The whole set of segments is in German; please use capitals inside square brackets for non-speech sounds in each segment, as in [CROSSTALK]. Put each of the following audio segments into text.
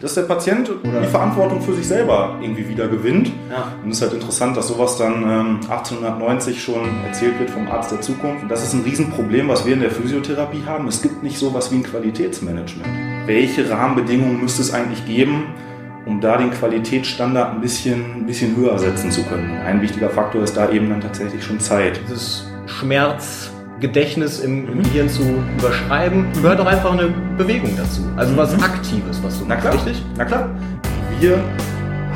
dass der Patient Oder? die Verantwortung für sich selber irgendwie wieder gewinnt. Ja. Und es ist halt interessant, dass sowas dann ähm, 1890 schon erzählt wird vom Arzt der Zukunft. Und das ist ein Riesenproblem, was wir in der Physiotherapie haben. Es gibt nicht sowas wie ein Qualitätsmanagement. Welche Rahmenbedingungen müsste es eigentlich geben, um da den Qualitätsstandard ein bisschen, ein bisschen höher setzen zu können? Ein wichtiger Faktor ist da eben dann tatsächlich schon Zeit. Dieses Schmerz Gedächtnis im, im Gehirn zu überschreiben, gehört auch einfach eine Bewegung dazu. Also was mhm. Aktives, was du Na klar, richtig? Na klar. Wir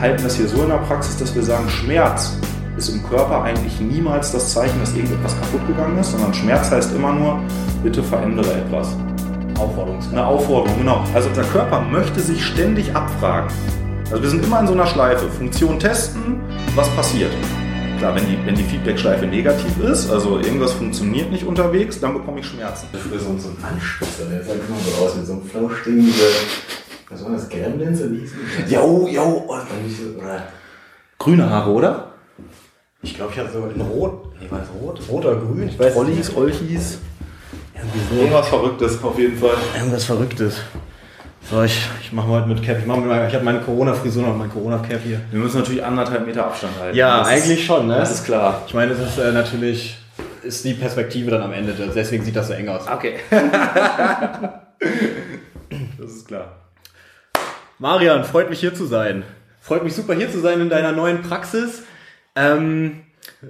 halten das hier so in der Praxis, dass wir sagen, Schmerz ist im Körper eigentlich niemals das Zeichen, dass irgendetwas kaputt gegangen ist, sondern Schmerz heißt immer nur, bitte verändere etwas. Aufforderung. Eine Aufforderung, genau. Also der Körper möchte sich ständig abfragen. Also wir sind immer in so einer Schleife. Funktion testen, was passiert. Klar, wenn die, wenn die Feedback-Schleife negativ ist, also irgendwas funktioniert nicht unterwegs, dann bekomme ich Schmerzen. Für so, so ein Anspitzer, der sah immer so aus mit so einem Flauschding, was war das, Gremlins wie Jo, jo, oh, grüne Haare, oder? Ich glaube, ich hatte so in Rot, ich weiß Rot, rot oder grün, ich weiß Ollis, Olchis. Irgendwas Verrücktes auf jeden Fall. Irgendwas Verrücktes. So, ich, ich mache heute mit Cap. Ich, ich habe meine Corona-Frisur noch, mein Corona-Cap hier. Wir müssen natürlich anderthalb Meter Abstand halten. Ja, eigentlich ist, schon, ne? Das ist klar. Ich meine, das ist äh, natürlich ist die Perspektive dann am Ende. Deswegen sieht das so eng aus. Okay. [LAUGHS] das ist klar. Marian, freut mich hier zu sein. Freut mich super hier zu sein in deiner neuen Praxis. Ähm,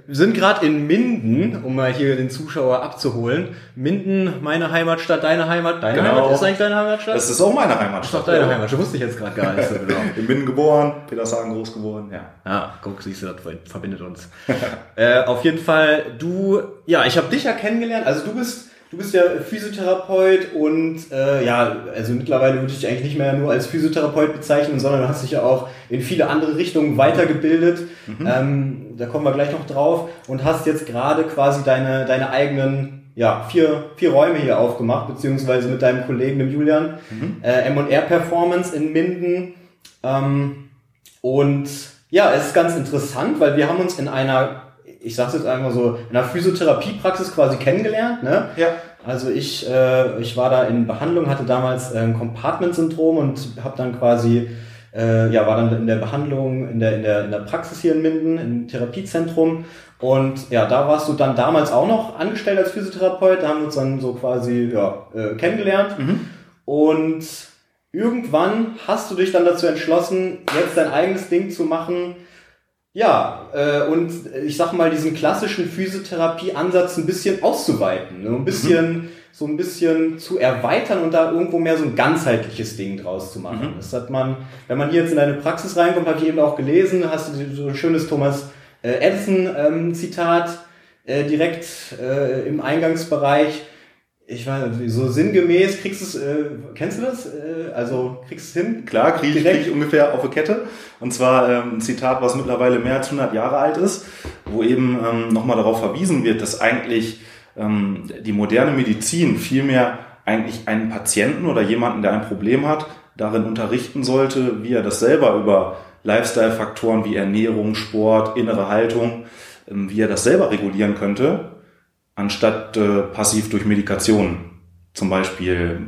wir sind gerade in Minden, um mal hier den Zuschauer abzuholen. Minden, meine Heimatstadt, deine Heimat. Deine genau. Heimat ist eigentlich deine Heimatstadt? Das ist auch meine Heimatstadt. Das ist doch deine ja. Heimatstadt. Wusste ich jetzt gerade gar nicht so genau. [LAUGHS] in Minden geboren, Petershagen groß geworden, ja. Ja, guck, siehst du, das verbindet uns. [LAUGHS] äh, auf jeden Fall, du, ja, ich habe dich ja kennengelernt. Also du bist Du bist ja Physiotherapeut und äh, ja, also mittlerweile würde ich dich eigentlich nicht mehr nur als Physiotherapeut bezeichnen, sondern du hast dich ja auch in viele andere Richtungen weitergebildet. Mhm. Ähm, da kommen wir gleich noch drauf und hast jetzt gerade quasi deine, deine eigenen ja, vier, vier Räume hier aufgemacht, beziehungsweise mit deinem Kollegen, dem Julian, mhm. äh, M&R Performance in Minden. Ähm, und ja, es ist ganz interessant, weil wir haben uns in einer ich sag's jetzt einfach so, in einer Physiotherapiepraxis quasi kennengelernt. Ne? Ja. Also ich, äh, ich war da in Behandlung, hatte damals äh, ein Compartment-Syndrom und habe dann quasi, äh, ja, war dann in der Behandlung in der, in, der, in der Praxis hier in Minden, im Therapiezentrum. Und ja, da warst du dann damals auch noch angestellt als Physiotherapeut. Da haben wir uns dann so quasi ja, äh, kennengelernt. Mhm. Und irgendwann hast du dich dann dazu entschlossen, jetzt dein eigenes Ding zu machen ja, äh, und ich sag mal, diesen klassischen Physiotherapie-Ansatz ein bisschen auszuweiten, ne? ein bisschen, mhm. so ein bisschen zu erweitern und da irgendwo mehr so ein ganzheitliches Ding draus zu machen. Mhm. Das hat man, wenn man hier jetzt in deine Praxis reinkommt, habe ich eben auch gelesen, hast du so ein schönes Thomas äh, Edison-Zitat ähm, äh, direkt äh, im Eingangsbereich ich weiß nicht, so sinngemäß kriegst du es, äh, kennst du das? Äh, also kriegst du es hin? Klar, kriege ich, krieg ich ungefähr auf der Kette. Und zwar ähm, ein Zitat, was mittlerweile mehr als 100 Jahre alt ist, wo eben ähm, nochmal darauf verwiesen wird, dass eigentlich ähm, die moderne Medizin vielmehr eigentlich einen Patienten oder jemanden, der ein Problem hat, darin unterrichten sollte, wie er das selber über Lifestyle-Faktoren wie Ernährung, Sport, innere Haltung, ähm, wie er das selber regulieren könnte anstatt äh, passiv durch Medikation zum Beispiel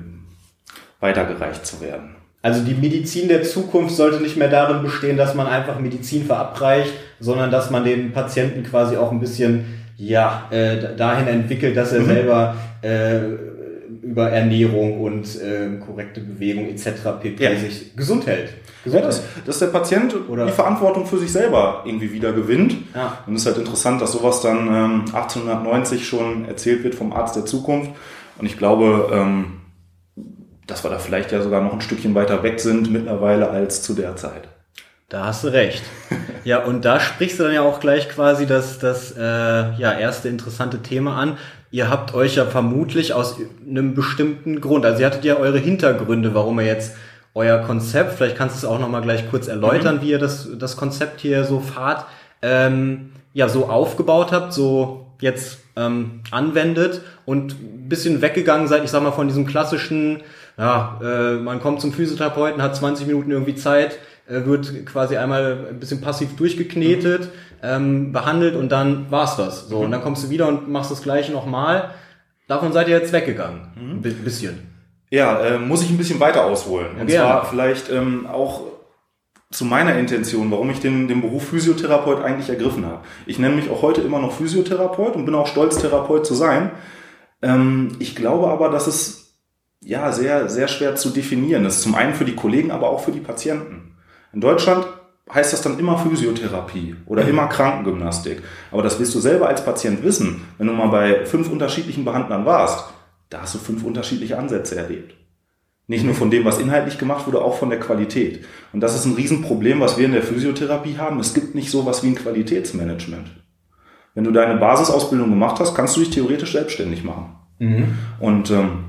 weitergereicht zu werden. Also die Medizin der Zukunft sollte nicht mehr darin bestehen, dass man einfach Medizin verabreicht, sondern dass man den Patienten quasi auch ein bisschen ja äh, dahin entwickelt, dass er mhm. selber äh, über Ernährung und äh, korrekte Bewegung etc. pp. Ja. sich gesund hält. Gesund ja, dass, dass der Patient Oder die Verantwortung für sich selber irgendwie wieder gewinnt. Ja. Und es ist halt interessant, dass sowas dann ähm, 1890 schon erzählt wird vom Arzt der Zukunft. Und ich glaube, ähm, dass wir da vielleicht ja sogar noch ein Stückchen weiter weg sind mittlerweile als zu der Zeit. Da hast du recht. Ja, und da sprichst du dann ja auch gleich quasi das, das äh, ja, erste interessante Thema an. Ihr habt euch ja vermutlich aus einem bestimmten Grund, also ihr hattet ja eure Hintergründe, warum ihr jetzt euer Konzept, vielleicht kannst du es auch nochmal gleich kurz erläutern, mhm. wie ihr das, das Konzept hier so fahrt, ähm, ja, so aufgebaut habt, so jetzt ähm, anwendet und ein bisschen weggegangen seid, ich sag mal, von diesem klassischen, ja, äh, man kommt zum Physiotherapeuten, hat 20 Minuten irgendwie Zeit, äh, wird quasi einmal ein bisschen passiv durchgeknetet, mhm. Ähm, behandelt und dann war's das. So, mhm. und dann kommst du wieder und machst das gleiche nochmal. Davon seid ihr jetzt weggegangen. Mhm. Ein bisschen. Ja, äh, muss ich ein bisschen weiter ausholen. Und Gerne. zwar vielleicht ähm, auch zu meiner Intention, warum ich den, den Beruf Physiotherapeut eigentlich ergriffen habe. Ich nenne mich auch heute immer noch Physiotherapeut und bin auch stolz, Therapeut zu sein. Ähm, ich glaube aber, dass es ja sehr, sehr schwer zu definieren ist. Zum einen für die Kollegen, aber auch für die Patienten. In Deutschland heißt das dann immer Physiotherapie oder immer Krankengymnastik. Aber das wirst du selber als Patient wissen, wenn du mal bei fünf unterschiedlichen Behandlern warst. Da hast du fünf unterschiedliche Ansätze erlebt. Nicht nur von dem, was inhaltlich gemacht wurde, auch von der Qualität. Und das ist ein Riesenproblem, was wir in der Physiotherapie haben. Es gibt nicht sowas wie ein Qualitätsmanagement. Wenn du deine Basisausbildung gemacht hast, kannst du dich theoretisch selbstständig machen. Und ähm,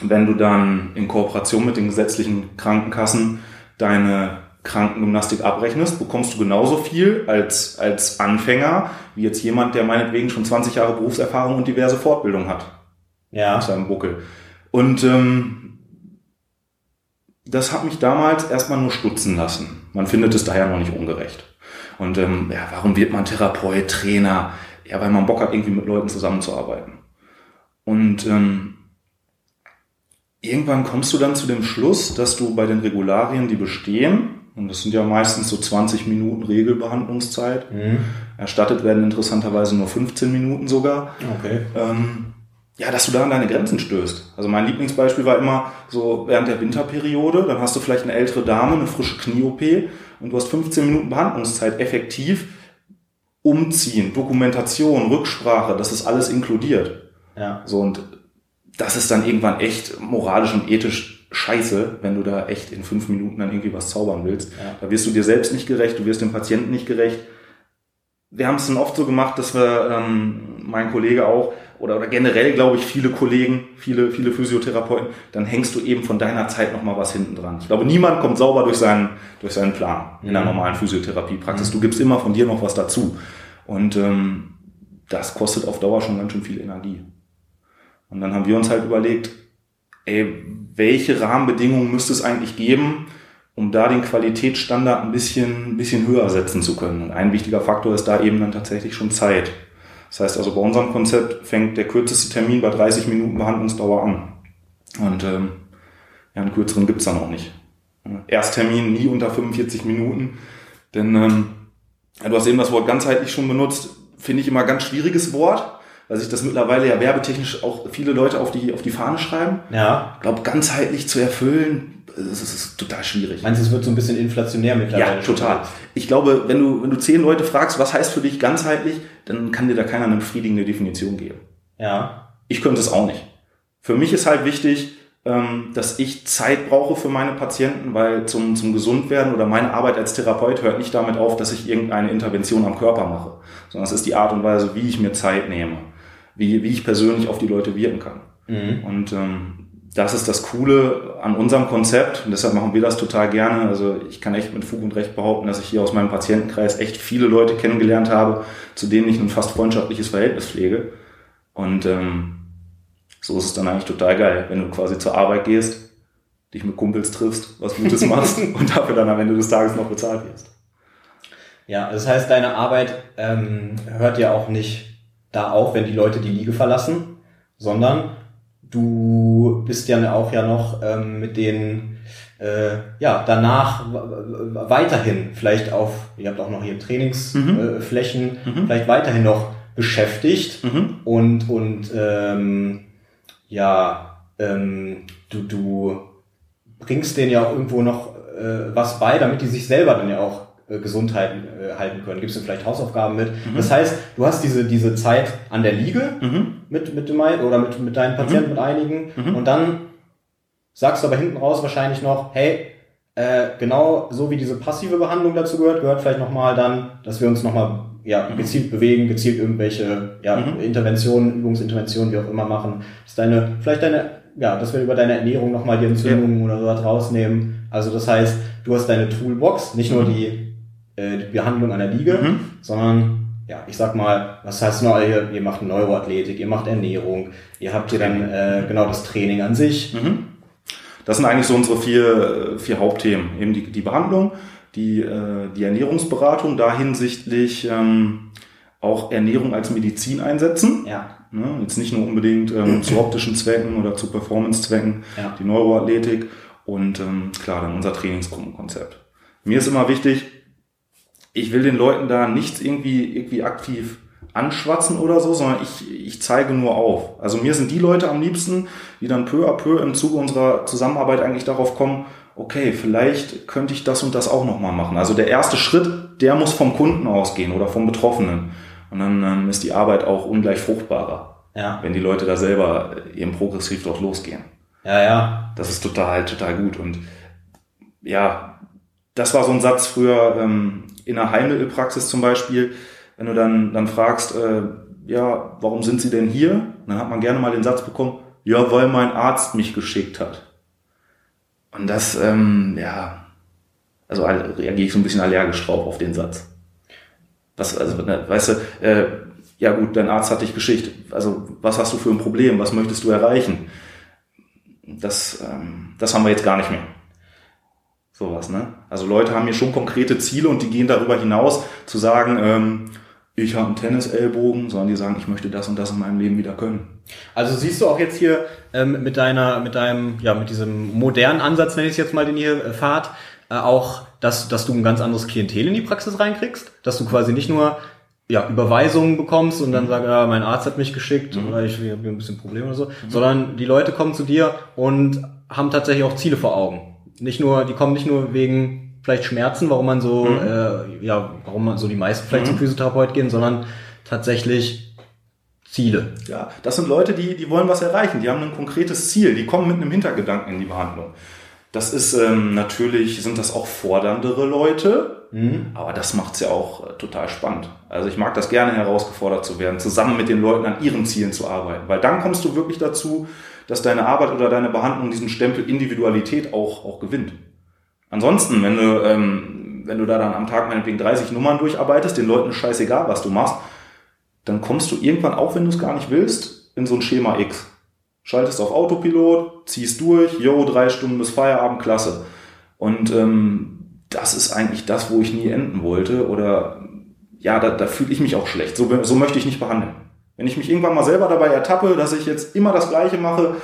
wenn du dann in Kooperation mit den gesetzlichen Krankenkassen deine Krankengymnastik abrechnest, bekommst du genauso viel als, als Anfänger, wie jetzt jemand, der meinetwegen schon 20 Jahre Berufserfahrung und diverse Fortbildung hat Ja. auf seinem Buckel. Und ähm, das hat mich damals erstmal nur stutzen lassen. Man findet es daher noch nicht ungerecht. Und ähm, ja, warum wird man Therapeut, Trainer? Ja, weil man Bock hat, irgendwie mit Leuten zusammenzuarbeiten. Und ähm, irgendwann kommst du dann zu dem Schluss, dass du bei den Regularien, die bestehen, und das sind ja meistens so 20 Minuten Regelbehandlungszeit, Mhm. erstattet werden interessanterweise nur 15 Minuten sogar, Okay. ähm, ja, dass du da an deine Grenzen stößt. Also mein Lieblingsbeispiel war immer so während der Winterperiode, dann hast du vielleicht eine ältere Dame, eine frische Knie-OP und du hast 15 Minuten Behandlungszeit effektiv. Umziehen, Dokumentation, Rücksprache, das ist alles inkludiert. Ja. So und das ist dann irgendwann echt moralisch und ethisch scheiße, wenn du da echt in fünf Minuten dann irgendwie was zaubern willst. Ja. Da wirst du dir selbst nicht gerecht, du wirst dem Patienten nicht gerecht. Wir haben es dann oft so gemacht, dass wir, ähm, mein Kollege auch, oder, oder generell glaube ich viele Kollegen, viele, viele Physiotherapeuten, dann hängst du eben von deiner Zeit nochmal was hinten dran. Ich glaube, niemand kommt sauber durch seinen, durch seinen Plan in der Mhm. normalen Physiotherapiepraxis. Du gibst immer von dir noch was dazu. Und ähm, das kostet auf Dauer schon ganz schön viel Energie. Und dann haben wir uns halt überlegt, ey, welche Rahmenbedingungen müsste es eigentlich geben, um da den Qualitätsstandard ein bisschen, ein bisschen höher setzen zu können. Und ein wichtiger Faktor ist da eben dann tatsächlich schon Zeit. Das heißt also, bei unserem Konzept fängt der kürzeste Termin bei 30 Minuten Behandlungsdauer an. Und ähm, ja, einen kürzeren gibt's dann auch nicht. Ersttermin nie unter 45 Minuten. Denn ähm, du hast eben das Wort ganzheitlich schon benutzt. Finde ich immer ein ganz schwieriges Wort, weil sich das mittlerweile ja werbetechnisch auch viele Leute auf die, auf die Fahne schreiben. Ja. Ich glaube, ganzheitlich zu erfüllen, das ist, ist total schwierig. Meinst du, es wird so ein bisschen inflationär mittlerweile? Ja, total. Ich glaube, wenn du, wenn du zehn Leute fragst, was heißt für dich ganzheitlich, dann kann dir da keiner eine befriedigende Definition geben. Ja. Ich könnte es auch nicht. Für mich ist halt wichtig, ähm, dass ich Zeit brauche für meine Patienten, weil zum, zum Gesundwerden oder meine Arbeit als Therapeut hört nicht damit auf, dass ich irgendeine Intervention am Körper mache, sondern es ist die Art und Weise, wie ich mir Zeit nehme, wie, wie ich persönlich auf die Leute wirken kann. Mhm. Und ähm, das ist das Coole an unserem Konzept und deshalb machen wir das total gerne. Also ich kann echt mit Fug und Recht behaupten, dass ich hier aus meinem Patientenkreis echt viele Leute kennengelernt habe, zu denen ich ein fast freundschaftliches Verhältnis pflege. Und ähm, so ist es dann eigentlich total geil, wenn du quasi zur Arbeit gehst, dich mit Kumpels triffst, was Gutes machst [LAUGHS] und dafür dann am Ende des Tages noch bezahlt wirst. Ja, das heißt, deine Arbeit ähm, hört ja auch nicht da auf, wenn die Leute die Liege verlassen, sondern du bist ja auch ja noch ähm, mit denen äh, ja danach weiterhin vielleicht auf, ihr habt auch noch hier Trainingsflächen, Mhm. äh, Mhm. vielleicht weiterhin noch beschäftigt Mhm. und und ähm, ja ähm, du du bringst denen ja auch irgendwo noch äh, was bei, damit die sich selber dann ja auch äh, Gesundheit äh, halten können. Gibst du vielleicht Hausaufgaben mit? Das heißt, du hast diese diese Zeit an der Liege Mhm. mit mit dem oder mit mit deinen Patienten mit einigen Mhm. und dann sagst du aber hinten raus wahrscheinlich noch, hey äh, genau so wie diese passive Behandlung dazu gehört, gehört vielleicht nochmal dann, dass wir uns nochmal ja, gezielt bewegen, gezielt irgendwelche ja, Mhm. Interventionen, Übungsinterventionen, wie auch immer machen. Dass deine, vielleicht deine, ja, dass wir über deine Ernährung nochmal die Entzündungen oder sowas rausnehmen. Also das heißt, du hast deine Toolbox, nicht nur die, äh, die Behandlung an der Liege, Mhm. sondern ja, ich sag mal, was heißt noch, ihr, ihr macht Neuroathletik, ihr macht Ernährung, ihr habt hier dann äh, genau das Training an sich. Mhm. Das sind eigentlich so unsere vier, vier Hauptthemen. Eben die, die Behandlung, die, äh, die Ernährungsberatung, da hinsichtlich ähm, auch Ernährung als Medizin einsetzen. Ja. Ne? Jetzt nicht nur unbedingt ähm, [CLEARS THROAT] zu optischen Zwecken oder zu Performance-Zwecken, Ja. die Neuroathletik und ähm, klar, dann unser Trainingsgruppenkonzept. Mir ist immer wichtig, ich will den Leuten da nichts irgendwie, irgendwie aktiv anschwatzen oder so, sondern ich, ich zeige nur auf. Also mir sind die Leute am liebsten, die dann peu à peu im Zuge unserer Zusammenarbeit eigentlich darauf kommen, okay, vielleicht könnte ich das und das auch nochmal machen. Also der erste Schritt, der muss vom Kunden ausgehen oder vom Betroffenen. Und dann ähm, ist die Arbeit auch ungleich fruchtbarer, Ja. wenn die Leute da selber eben progressiv dort losgehen. Ja, ja. Das ist total, total gut. Und ja, das war so ein Satz früher ähm, in der Heilmittelpraxis zum Beispiel, wenn du dann, dann fragst, äh, ja, warum sind sie denn hier? Dann hat man gerne mal den Satz bekommen, ja, weil mein Arzt mich geschickt hat. Und das, ähm, ja, also reagiere ich so ein bisschen allergisch drauf auf den Satz. Was, also, ne, weißt du, äh, ja gut, dein Arzt hat dich geschickt. Also, was hast du für ein Problem? Was möchtest du erreichen? Das, ähm, das haben wir jetzt gar nicht mehr. Sowas, ne? Also Leute haben hier schon konkrete Ziele und die gehen darüber hinaus zu sagen, ähm, ich habe einen Tennisellbogen, sondern die sagen, ich möchte das und das in meinem Leben wieder können. Also siehst du auch jetzt hier ähm, mit deiner, mit deinem, ja, mit diesem modernen Ansatz, nenne ich es jetzt mal, den ihr äh, fahrt, äh, auch, dass, dass du ein ganz anderes Klientel in die Praxis reinkriegst, dass du quasi nicht nur ja, Überweisungen bekommst und dann sagst, ja, mein Arzt hat mich geschickt oder ich habe ein bisschen Probleme oder so, sondern die Leute kommen zu dir und haben tatsächlich auch Ziele vor Augen. Nicht nur, die kommen nicht nur wegen vielleicht Schmerzen, warum man so, äh, ja, warum man so die meisten vielleicht zum Physiotherapeut gehen, sondern tatsächlich Ziele. Ja, das sind Leute, die, die wollen was erreichen, die haben ein konkretes Ziel, die kommen mit einem Hintergedanken in die Behandlung. Das ist ähm, natürlich, sind das auch forderndere Leute, aber das macht's ja auch äh, total spannend. Also ich mag das gerne herausgefordert zu werden, zusammen mit den Leuten an ihren Zielen zu arbeiten, weil dann kommst du wirklich dazu, dass deine Arbeit oder deine Behandlung diesen Stempel Individualität auch, auch gewinnt. Ansonsten, wenn du, ähm, wenn du da dann am Tag meinetwegen 30 Nummern durcharbeitest, den Leuten ist scheißegal, was du machst, dann kommst du irgendwann, auch wenn du es gar nicht willst, in so ein Schema X. Schaltest auf Autopilot, ziehst durch, yo, drei Stunden bis Feierabend, klasse. Und ähm, das ist eigentlich das, wo ich nie enden wollte. Oder ja, da, da fühle ich mich auch schlecht. So, so möchte ich nicht behandeln. Wenn ich mich irgendwann mal selber dabei ertappe, dass ich jetzt immer das Gleiche mache,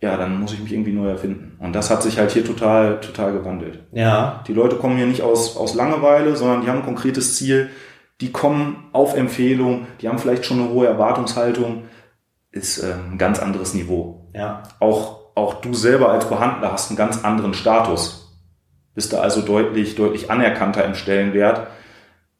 ja, dann muss ich mich irgendwie neu erfinden. Und das hat sich halt hier total, total gewandelt. Ja. Die Leute kommen hier nicht aus, aus Langeweile, sondern die haben ein konkretes Ziel. Die kommen auf Empfehlung, die haben vielleicht schon eine hohe Erwartungshaltung. Ist äh, ein ganz anderes Niveau. Ja. Auch, auch du selber als Behandler hast einen ganz anderen Status. Bist da also deutlich, deutlich anerkannter im Stellenwert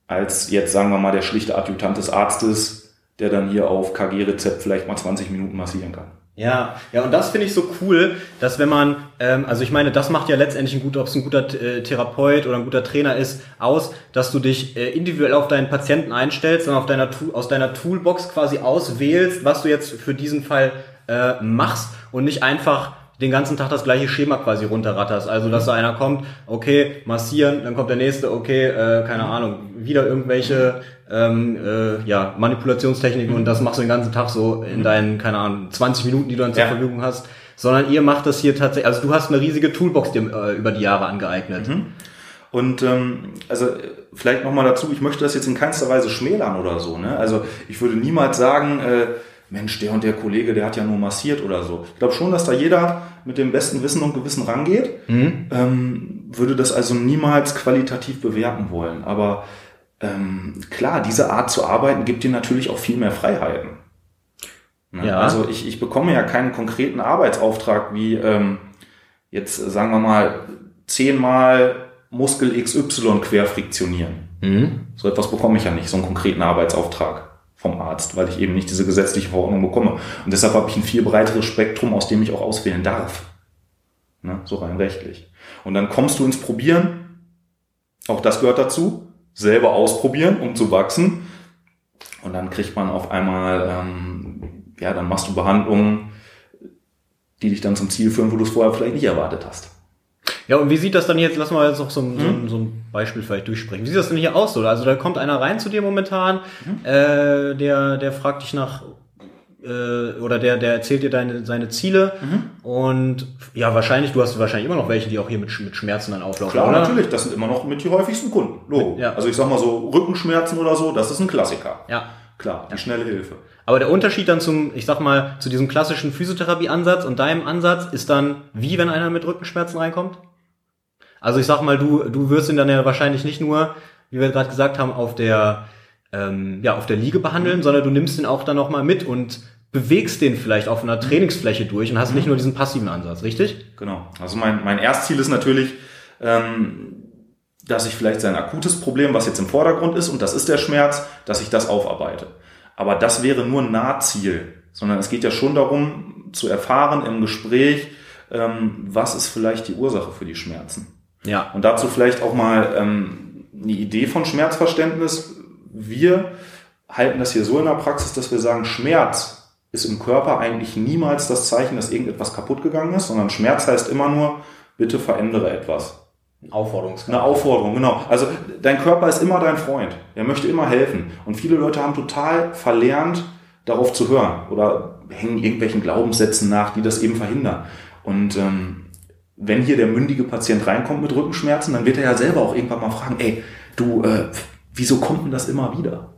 als jetzt, sagen wir mal, der schlichte Adjutant des Arztes, der dann hier auf KG-Rezept vielleicht mal 20 Minuten massieren kann. Ja, ja, und das finde ich so cool, dass wenn man, ähm, also ich meine, das macht ja letztendlich ein guter, ob es ein guter äh, Therapeut oder ein guter Trainer ist, aus, dass du dich äh, individuell auf deinen Patienten einstellst und auf deiner aus deiner Toolbox quasi auswählst, was du jetzt für diesen Fall äh, machst und nicht einfach den ganzen Tag das gleiche Schema quasi runterratterst. Also, dass da einer kommt, okay, massieren, dann kommt der nächste, okay, äh, keine Ahnung, wieder irgendwelche ähm, äh, ja, Manipulationstechniken und das machst du den ganzen Tag so in deinen, keine Ahnung, 20 Minuten, die du dann zur Ja. Verfügung hast. Sondern ihr macht das hier tatsächlich, also du hast eine riesige Toolbox dir äh, über die Jahre angeeignet. Und ähm, also vielleicht nochmal dazu, ich möchte das jetzt in keinster Weise schmälern oder so. Ne? Also ich würde niemals sagen, äh, Mensch, der und der Kollege, der hat ja nur massiert oder so. Ich glaube schon, dass da jeder mit dem besten Wissen und Gewissen rangeht. Ähm, würde das also niemals qualitativ bewerten wollen. Aber ähm, klar, diese Art zu arbeiten gibt dir natürlich auch viel mehr Freiheiten. Ne? Ja. Also ich, ich bekomme ja keinen konkreten Arbeitsauftrag wie ähm, jetzt sagen wir mal zehnmal Muskel XY querfriktionieren. So etwas bekomme ich ja nicht, so einen konkreten Arbeitsauftrag vom Arzt, weil ich eben nicht diese gesetzliche Verordnung bekomme. Und deshalb habe ich ein viel breiteres Spektrum, aus dem ich auch auswählen darf. Ne? So rein rechtlich. Und dann kommst du ins Probieren. Auch das gehört dazu. Selber ausprobieren, um zu wachsen. Und dann kriegt man auf einmal, ähm, ja, dann machst du Behandlungen, die dich dann zum Ziel führen, wo du es vorher vielleicht nicht erwartet hast. Ja, und wie sieht das dann jetzt, lass mal jetzt noch so ein, so, ein, so ein Beispiel vielleicht durchsprechen. Wie sieht das denn hier aus? So? Also da kommt einer rein zu dir momentan, äh, der, der fragt dich nach äh, oder der, der erzählt dir deine, seine Ziele Mhm. und ja, wahrscheinlich, du hast wahrscheinlich immer noch welche, die auch hier mit, mit Schmerzen dann auflaufen, Klar, oder? natürlich, das sind immer noch mit die häufigsten Kunden. Logo. Ja. Also ich sag mal so, Rückenschmerzen oder so, das ist ein Klassiker. Ja. Klar, die schnelle Hilfe. Aber der Unterschied dann zum, ich sag mal, zu diesem klassischen Physiotherapie-Ansatz und deinem Ansatz ist dann, wie wenn einer mit Rückenschmerzen reinkommt? Also ich sag mal, du, du wirst ihn dann ja wahrscheinlich nicht nur, wie wir gerade gesagt haben, auf der, ähm, ja, auf der Liege behandeln, sondern du nimmst ihn auch dann nochmal mit und bewegst den vielleicht auf einer Trainingsfläche durch und hast nicht nur diesen passiven Ansatz, richtig? Genau. Also mein, mein Erstziel ist natürlich, ähm, dass ich vielleicht sein akutes Problem, was jetzt im Vordergrund ist, und das ist der Schmerz, dass ich das aufarbeite. Aber das wäre nur ein Nahziel, sondern es geht ja schon darum, zu erfahren im Gespräch, ähm, was ist vielleicht die Ursache für die Schmerzen. Ja. Und dazu vielleicht auch mal ähm, eine Idee von Schmerzverständnis. Wir halten das hier so in der Praxis, dass wir sagen, Schmerz ist im Körper eigentlich niemals das Zeichen, dass irgendetwas kaputt gegangen ist, sondern Schmerz heißt immer nur, bitte verändere etwas. Aufforderungskampf. Eine Aufforderung, genau. Also dein Körper ist immer dein Freund. Er möchte immer helfen. Und viele Leute haben total verlernt, darauf zu hören oder hängen irgendwelchen Glaubenssätzen nach, die das eben verhindern. Und ähm, wenn hier der mündige Patient reinkommt mit Rückenschmerzen, dann wird er ja selber auch irgendwann mal fragen, ey, du, äh, wieso kommt denn das immer wieder?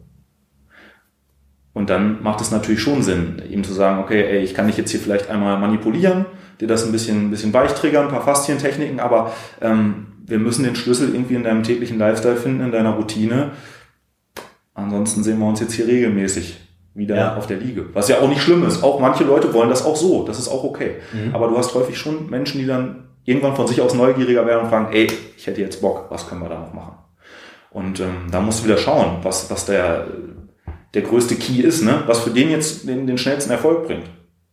Und dann macht es natürlich schon Sinn, ihm zu sagen, okay, ey, ich kann dich jetzt hier vielleicht einmal manipulieren, dir das ein bisschen, ein bisschen weich triggern, ein paar Faszientechniken, aber ähm, wir müssen den Schlüssel irgendwie in deinem täglichen Lifestyle finden, in deiner Routine. Ansonsten sehen wir uns jetzt hier regelmäßig wieder Ja. auf der Liege. Was ja auch nicht schlimm ist. Auch manche Leute wollen das auch so. Das ist auch okay. Mhm. Aber du hast häufig schon Menschen, die dann irgendwann von sich aus neugieriger werden und fragen, ey, ich hätte jetzt Bock, was können wir da noch machen? Und ähm, da musst du wieder schauen, was, was der, der größte Key ist, ne? was für den jetzt den, den schnellsten Erfolg bringt.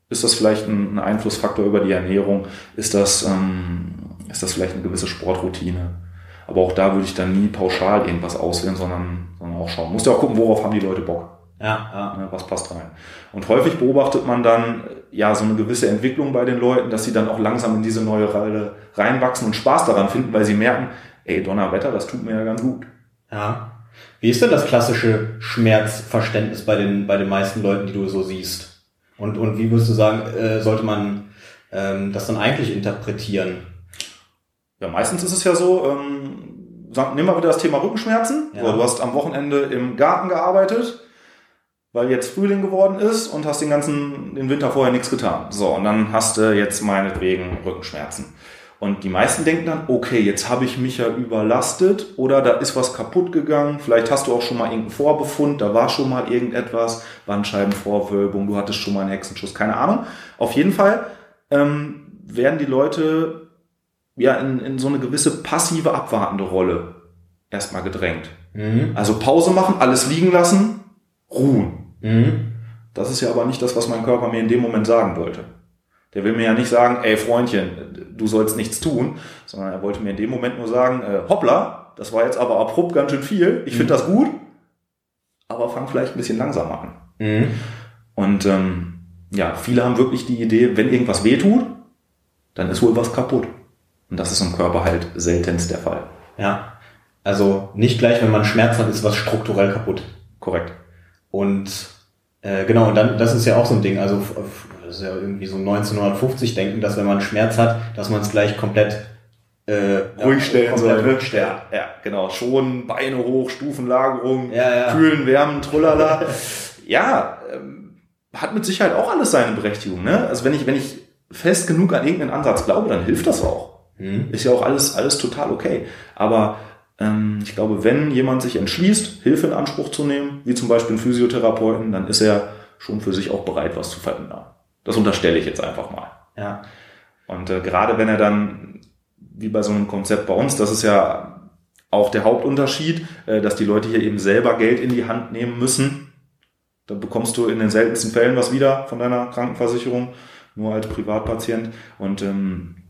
Ist das vielleicht ein, ein Einflussfaktor über die Ernährung? Ist das, ähm, ist das vielleicht eine gewisse Sportroutine? Aber auch da würde ich dann nie pauschal irgendwas auswählen, sondern, sondern auch schauen. Musst ja auch gucken, worauf haben die Leute Bock. Ja, ja. Ne, was passt rein. Und häufig beobachtet man dann äh, ja so eine gewisse Entwicklung bei den Leuten, dass sie dann auch langsam in diese neue Rolle reinwachsen und Spaß daran finden, weil sie merken, ey, Donnerwetter, das tut mir ja ganz gut. Ja. Wie ist denn das klassische Schmerzverständnis bei den, bei den meisten Leuten, die du so siehst? Und, und wie würdest du sagen, äh, sollte man ähm, das dann eigentlich interpretieren? Ja, meistens ist es ja so, ähm, nehmen wir wieder das Thema Rückenschmerzen. Ja. Du hast am Wochenende im Garten gearbeitet, weil jetzt Frühling geworden ist und hast den ganzen, den Winter vorher nichts getan. So, und dann hast du jetzt meinetwegen Rückenschmerzen. Und die meisten denken dann, okay, jetzt habe ich mich ja überlastet oder da ist was kaputt gegangen. Vielleicht hast du auch schon mal irgendeinen Vorbefund, da war schon mal irgendetwas, Bandscheibenvorwölbung, du hattest schon mal einen Hexenschuss, keine Ahnung. Auf jeden Fall ähm, werden die Leute ja in, in so eine gewisse passive, abwartende Rolle erstmal gedrängt. Mhm. Also Pause machen, alles liegen lassen, ruhen. Mhm. Das ist ja aber nicht das, was mein Körper mir in dem Moment sagen wollte. Der will mir ja nicht sagen, ey Freundchen, du sollst nichts tun, sondern er wollte mir in dem Moment nur sagen, äh, hoppla, das war jetzt aber abrupt ganz schön viel, ich finde das gut, aber fang vielleicht ein bisschen langsamer an. Mhm. Und ähm, ja, viele haben wirklich die Idee, wenn irgendwas wehtut, dann ist wohl was kaputt. Und das ist im Körper halt seltenst der Fall. Ja. Also nicht gleich, wenn man Schmerz hat, ist was strukturell kaputt. Korrekt. Und äh, genau, und dann, das ist ja auch so ein Ding, also das ist ja irgendwie so 1950 denken, dass wenn man Schmerz hat, dass man es gleich komplett äh, Ruhig stellen soll. ruhig stellen. Ja, ja, genau. Schonen, Beine hoch, Stufenlagerung, Ja, kühlen, wärmen, trullala. [LAUGHS] ja, ähm, hat mit Sicherheit auch alles seine Berechtigung. Ne? Also wenn ich, wenn ich fest genug an irgendeinen Ansatz glaube, dann hilft das auch. Mhm. Ist ja auch alles, alles total okay. Aber ich glaube, wenn jemand sich entschließt, Hilfe in Anspruch zu nehmen, wie zum Beispiel einen Physiotherapeuten, dann ist er schon für sich auch bereit, was zu verändern. Das unterstelle ich jetzt einfach mal. Ja. Und äh, gerade wenn er dann, wie bei so einem Konzept bei uns, das ist ja auch der Hauptunterschied, äh, dass die Leute hier eben selber Geld in die Hand nehmen müssen. Da bekommst du in den seltensten Fällen was wieder von deiner Krankenversicherung, nur als Privatpatient. Und ähm,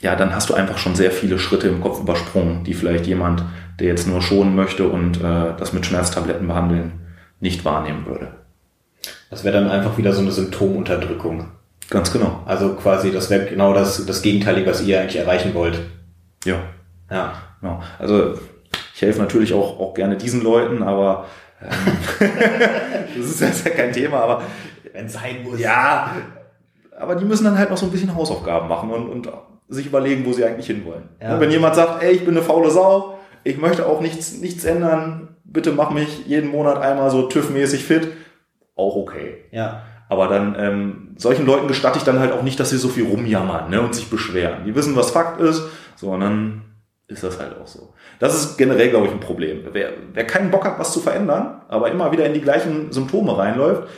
ja, dann hast du einfach schon sehr viele Schritte im Kopf übersprungen, die vielleicht jemand, der jetzt nur schonen möchte und äh, das mit Schmerztabletten behandeln, nicht wahrnehmen würde. Das wäre dann einfach wieder so eine Symptomunterdrückung. Ganz genau. Also quasi, das wäre genau das, das Gegenteilige, was ihr eigentlich erreichen wollt. Ja. Ja. Genau. Also ich helfe natürlich auch, auch gerne diesen Leuten, aber ähm, [LAUGHS] das ist jetzt ja kein Thema, aber Wenn es sein muss. Ja, aber die müssen dann halt noch so ein bisschen Hausaufgaben machen und, und sich überlegen, wo sie eigentlich hinwollen. Ja. Wenn jemand sagt, ey, ich bin eine faule Sau, ich möchte auch nichts, nichts ändern, bitte mach mich jeden Monat einmal so TÜV-mäßig fit, auch okay. Ja. Aber dann, ähm, solchen Leuten gestatte ich dann halt auch nicht, dass sie so viel rumjammern ne, und sich beschweren. Die wissen, was Fakt ist, so, und dann ist das halt auch so. Das ist generell, glaube ich, ein Problem. Wer, wer keinen Bock hat, was zu verändern, aber immer wieder in die gleichen Symptome reinläuft,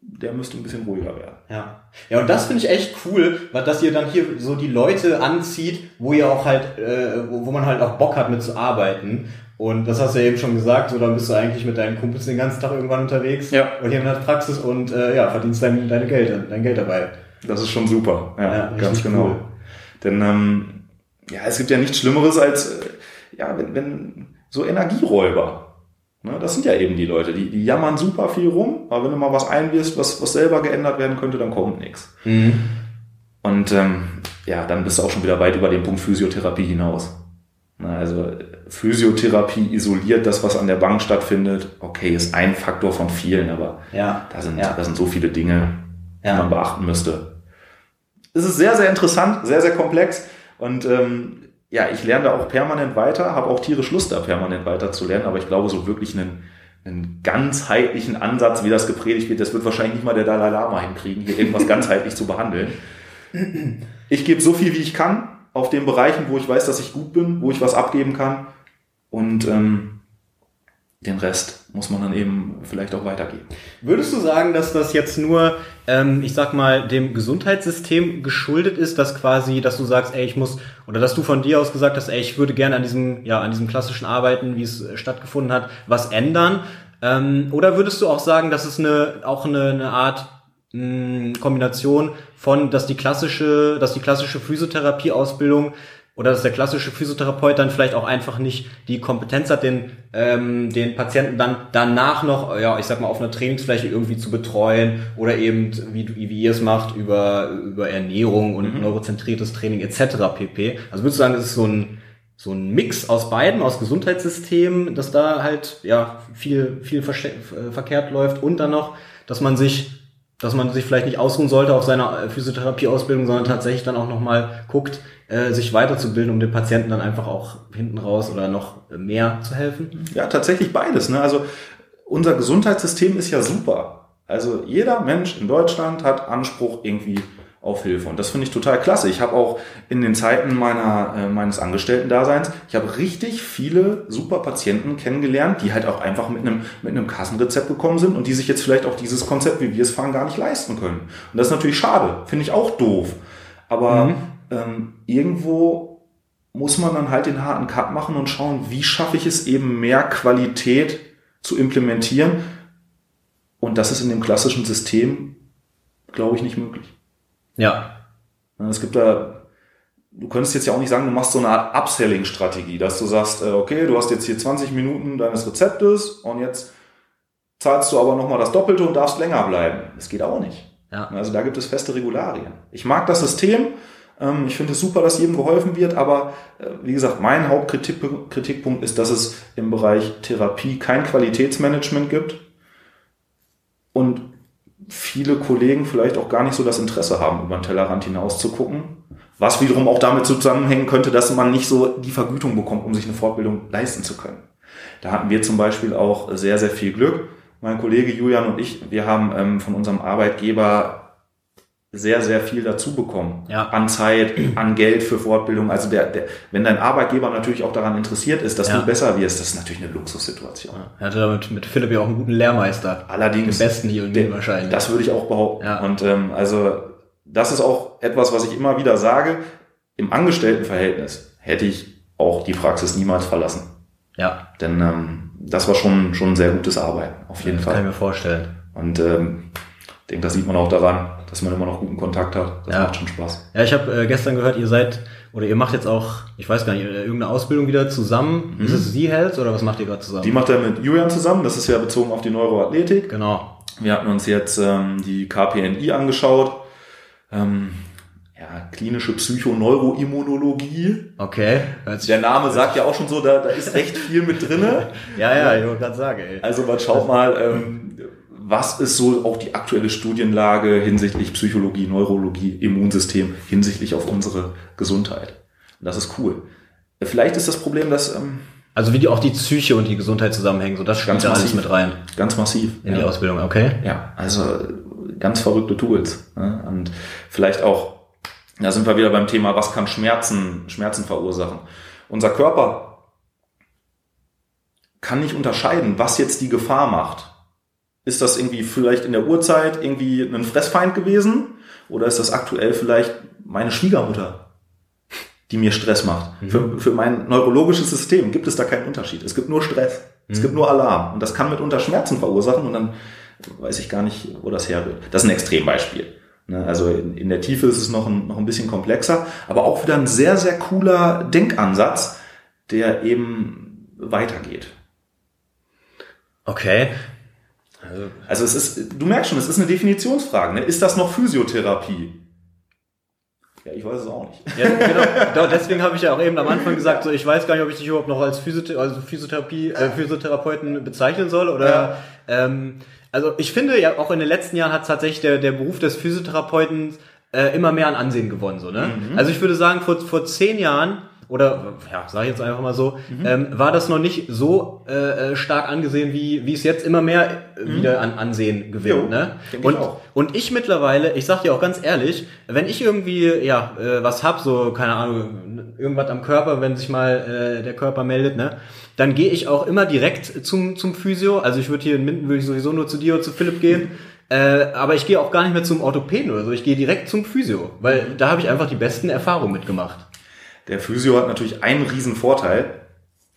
der müsste ein bisschen ruhiger werden. Ja. Ja, und das finde ich echt cool, weil dass ihr dann hier so die Leute anzieht, wo ihr auch halt, äh, wo, wo man halt auch Bock hat mit zu arbeiten. Und das hast du ja eben schon gesagt, so dann bist du eigentlich mit deinen Kumpels den ganzen Tag irgendwann unterwegs Ja. und hier in der Praxis und äh, ja, verdienst dein, deine Geld, dein Geld dabei. Das ist schon super. Ja, Ja, ganz genau. cool. Denn ähm, ja, es gibt ja nichts Schlimmeres als äh, ja, wenn, wenn so Energieräuber. Ne, das sind ja eben die Leute, die, die jammern super viel rum, aber wenn du mal was einwirfst, was, was selber geändert werden könnte, dann kommt nichts. Und ähm, ja, dann bist du auch schon wieder weit über den Punkt Physiotherapie hinaus. Na, also Physiotherapie isoliert das, was an der Bank stattfindet. Okay, ist ein Faktor von vielen, aber Ja. da sind, Ja. da sind so viele Dinge, die Ja. man beachten müsste. Es ist sehr, sehr interessant, sehr, sehr komplex und ähm, ja, ich lerne da auch permanent weiter, habe auch tierisch Lust da permanent weiter zu lernen, aber ich glaube, so wirklich einen, einen ganzheitlichen Ansatz, wie das gepredigt wird, das wird wahrscheinlich nicht mal der Dalai Lama hinkriegen, hier irgendwas [LAUGHS] ganzheitlich zu behandeln. Ich gebe so viel, wie ich kann, auf den Bereichen, wo ich weiß, dass ich gut bin, wo ich was abgeben kann und ähm, den Rest muss man dann eben vielleicht auch weitergeben. Würdest du sagen, dass das jetzt nur, ähm, ich sag mal, dem Gesundheitssystem geschuldet ist, dass quasi, dass du sagst, ey, ich muss, oder dass du von dir aus gesagt hast, ey, ich würde gerne an diesem, ja, an diesem klassischen Arbeiten, wie es äh, stattgefunden hat, was ändern? Ähm, oder würdest du auch sagen, dass es eine, auch eine, eine Art mh, Kombination von, dass die klassische, dass die klassische Physiotherapieausbildung oder dass der klassische Physiotherapeut dann vielleicht auch einfach nicht die Kompetenz hat, den, ähm, den Patienten dann danach noch, ja, ich sag mal, auf einer Trainingsfläche irgendwie zu betreuen oder eben, wie, du- wie ihr es macht, über, über Ernährung und neurozentriertes Training etc. pp. Also würdest du sagen, das ist so ein, so ein Mix aus beiden, aus Gesundheitssystem, dass da halt, ja, viel, viel äh, verkehrt läuft und dann noch, dass man sich dass man sich vielleicht nicht ausruhen sollte auf seiner äh, Physiotherapieausbildung, sondern tatsächlich dann auch nochmal guckt, äh, sich weiterzubilden, um dem Patienten dann einfach auch hinten raus oder noch mehr zu helfen. Ja, tatsächlich beides. Ne? Also unser Gesundheitssystem ist ja super. Also jeder Mensch in Deutschland hat Anspruch irgendwie auf Hilfe. Und das finde ich total klasse. Ich habe auch in den Zeiten meiner, äh, meines Angestellten-Daseins, ich habe richtig viele super Patienten kennengelernt, die halt auch einfach mit einem, mit einem Kassenrezept gekommen sind und die sich jetzt vielleicht auch dieses Konzept, wie wir es fahren, gar nicht leisten können. Und das ist natürlich schade. Finde ich auch doof. Aber ähm, irgendwo muss man dann halt den harten Cut machen und schauen, wie schaffe ich es eben mehr Qualität zu implementieren. Und das ist in dem klassischen System, glaube ich, nicht möglich. Ja. Es gibt da, du könntest jetzt ja auch nicht sagen, du machst so eine Art Upselling-Strategie, dass du sagst, äh, okay, du hast jetzt hier 20 Minuten deines Rezeptes und jetzt zahlst du aber nochmal das Doppelte und darfst länger bleiben. Das geht auch nicht. Ja. Also da gibt es feste Regularien. Ich mag das System. Ähm, Ich finde es super, dass jedem geholfen wird, aber äh, wie gesagt, mein Hauptkritikpunkt ist, dass es im Bereich Therapie kein Qualitätsmanagement gibt und viele Kollegen vielleicht auch gar nicht so das Interesse haben, über den Tellerrand hinaus zu gucken. Was wiederum auch damit zusammenhängen könnte, dass man nicht so die Vergütung bekommt, um sich eine Fortbildung leisten zu können. Da hatten wir zum Beispiel auch sehr, sehr viel Glück. Mein Kollege Julian und ich, wir haben ähm, von unserem Arbeitgeber sehr, sehr viel dazu bekommen. Ja. An Zeit, an Geld für Fortbildung. Also der, der, wenn dein Arbeitgeber natürlich auch daran interessiert ist, dass Ja. du besser wirst, das ist natürlich eine Luxussituation. Er hatte damit mit Philipp ja auch einen guten Lehrmeister. Allerdings. Den besten hier Den- wahrscheinlich. Das würde ich auch behaupten. Ja. Und ähm, also das ist auch etwas, was ich immer wieder sage. Im Angestelltenverhältnis hätte ich auch die Praxis niemals verlassen. ja, Denn ähm, das war schon, schon ein sehr gutes Arbeiten, auf jeden das kann ich Fall. mir vorstellen. Und ähm, ich denke, das sieht man auch daran, dass man immer noch guten Kontakt hat. Das Ja. macht schon Spaß. Ja, ich habe äh, gestern gehört, ihr seid, oder ihr macht jetzt auch, ich weiß gar nicht, äh, irgendeine Ausbildung wieder zusammen. Ist es Z-Health oder was macht ihr gerade zusammen? Die macht er mit Julian zusammen, das ist ja bezogen auf die Neuroathletik. genau. Wir hatten uns jetzt ähm, die KPNI angeschaut. Ähm, ja, klinische Psychoneuroimmunologie. Okay. Der Name sagt ja auch schon so, da, da ist recht viel mit drinne. [LAUGHS] Ja, ja, ich wollte gerade sagen, ey. Also man schaut mal, ähm, was ist so auch die aktuelle Studienlage hinsichtlich Psychologie, Neurologie, Immunsystem, hinsichtlich auf unsere Gesundheit. Und das ist cool. Vielleicht ist das Problem, dass... Ähm, also wie die auch die Psyche und die Gesundheit zusammenhängen, so das spielt da alles mit rein. Ganz massiv. In ja. die Ausbildung, okay. Ja, also ganz verrückte Tools. Ne? Und vielleicht auch, da sind wir wieder beim Thema, was kann Schmerzen, Schmerzen verursachen. Unser Körper kann nicht unterscheiden, was jetzt die Gefahr macht. Ist das irgendwie vielleicht in der Urzeit irgendwie ein Fressfeind gewesen? Oder ist das aktuell vielleicht meine Schwiegermutter? die mir Stress macht. Mhm. Für, für mein neurologisches System gibt es da keinen Unterschied. Es gibt nur Stress. Mhm. Es gibt nur Alarm. Und das kann mitunter Schmerzen verursachen und dann weiß ich gar nicht, wo das herrührt. Das ist ein Extrembeispiel. Ne, also in, in der Tiefe ist es noch ein, noch ein bisschen komplexer, aber auch wieder ein sehr, sehr cooler Denkansatz, der eben weitergeht. Okay. Also, es ist, du merkst schon, es ist eine Definitionsfrage. Ne? Ist das noch Physiotherapie? Ja, ich weiß es auch nicht. Ja, genau. Deswegen habe ich ja auch eben am Anfang gesagt, so ich weiß gar nicht, ob ich dich überhaupt noch als Physiothera also Physiotherapie, äh, Physiotherapeuten bezeichnen soll oder. Ja. Ähm, also ich finde ja auch in den letzten Jahren hat tatsächlich der, der Beruf des Physiotherapeuten äh, immer mehr an Ansehen gewonnen. So, ne? Mhm. Also ich würde sagen, vor, vor zehn Jahren oder ja, sage ich jetzt einfach mal so, mhm. ähm, war das noch nicht so äh, äh, stark angesehen, wie, wie es jetzt immer mehr mhm. wieder an Ansehen gewinnt. Jo, ne? Und, ich und ich mittlerweile, ich sag dir auch ganz ehrlich, wenn ich irgendwie ja äh, was hab, so, keine Ahnung, irgendwas am Körper, wenn sich mal äh, der Körper meldet, ne, dann gehe ich auch immer direkt zum, zum Physio. Also ich würde hier in Minden würde ich sowieso nur zu dir oder zu Philipp gehen. Äh, aber ich gehe auch gar nicht mehr zum Orthopäden oder so. Ich gehe direkt zum Physio, weil da habe ich einfach die besten Erfahrungen mitgemacht. Der Physio hat natürlich einen riesen Vorteil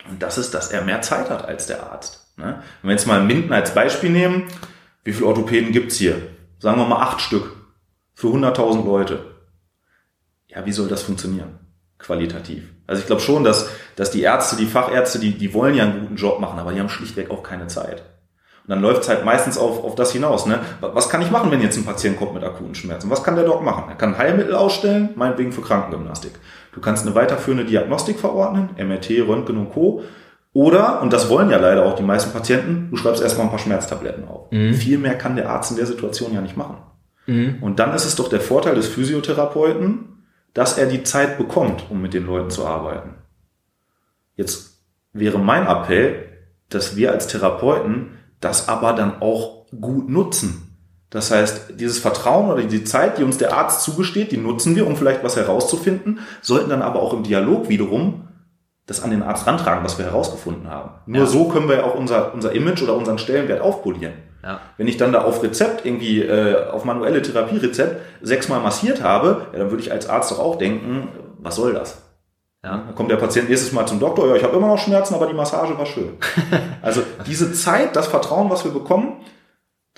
und das ist, dass er mehr Zeit hat als der Arzt. Ne? Wenn wir jetzt mal Minden als Beispiel nehmen, wie viele Orthopäden gibt's hier? Sagen wir mal acht Stück für 100.000 Leute. Ja, wie soll das funktionieren? Qualitativ. Also ich glaube schon, dass, dass die Ärzte, die Fachärzte, die, die wollen ja einen guten Job machen, aber die haben schlichtweg auch keine Zeit. Und dann läuft es halt meistens auf, auf das hinaus. Ne? Was kann ich machen, wenn jetzt ein Patient kommt mit akuten Schmerzen? Was kann der Doc machen? Er kann Heilmittel ausstellen, meinetwegen für Krankengymnastik. Du kannst eine weiterführende Diagnostik verordnen, MRT, Röntgen und Co. Oder, und das wollen ja leider auch die meisten Patienten, du schreibst erstmal ein paar Schmerztabletten auf. Mhm. Viel mehr kann der Arzt in der Situation ja nicht machen. Mhm. Und dann ist es doch der Vorteil des Physiotherapeuten, dass er die Zeit bekommt, um mit den Leuten zu arbeiten. Jetzt wäre mein Appell, dass wir als Therapeuten das aber dann auch gut nutzen. Das heißt, dieses Vertrauen oder die Zeit, die uns der Arzt zugesteht, die nutzen wir, um vielleicht was herauszufinden, sollten dann aber auch im Dialog wiederum das an den Arzt rantragen, was wir herausgefunden haben. Nur ja. so können wir auch unser, unser Image oder unseren Stellenwert aufpolieren. Ja. Wenn ich dann da auf Rezept irgendwie, äh, auf manuelle Therapierezept sechsmal massiert habe, ja, dann würde ich als Arzt doch auch denken, was soll das? Ja. Dann kommt der Patient nächstes Mal zum Doktor, ja, ich habe immer noch Schmerzen, aber die Massage war schön. [LAUGHS] also diese Zeit, das Vertrauen, was wir bekommen,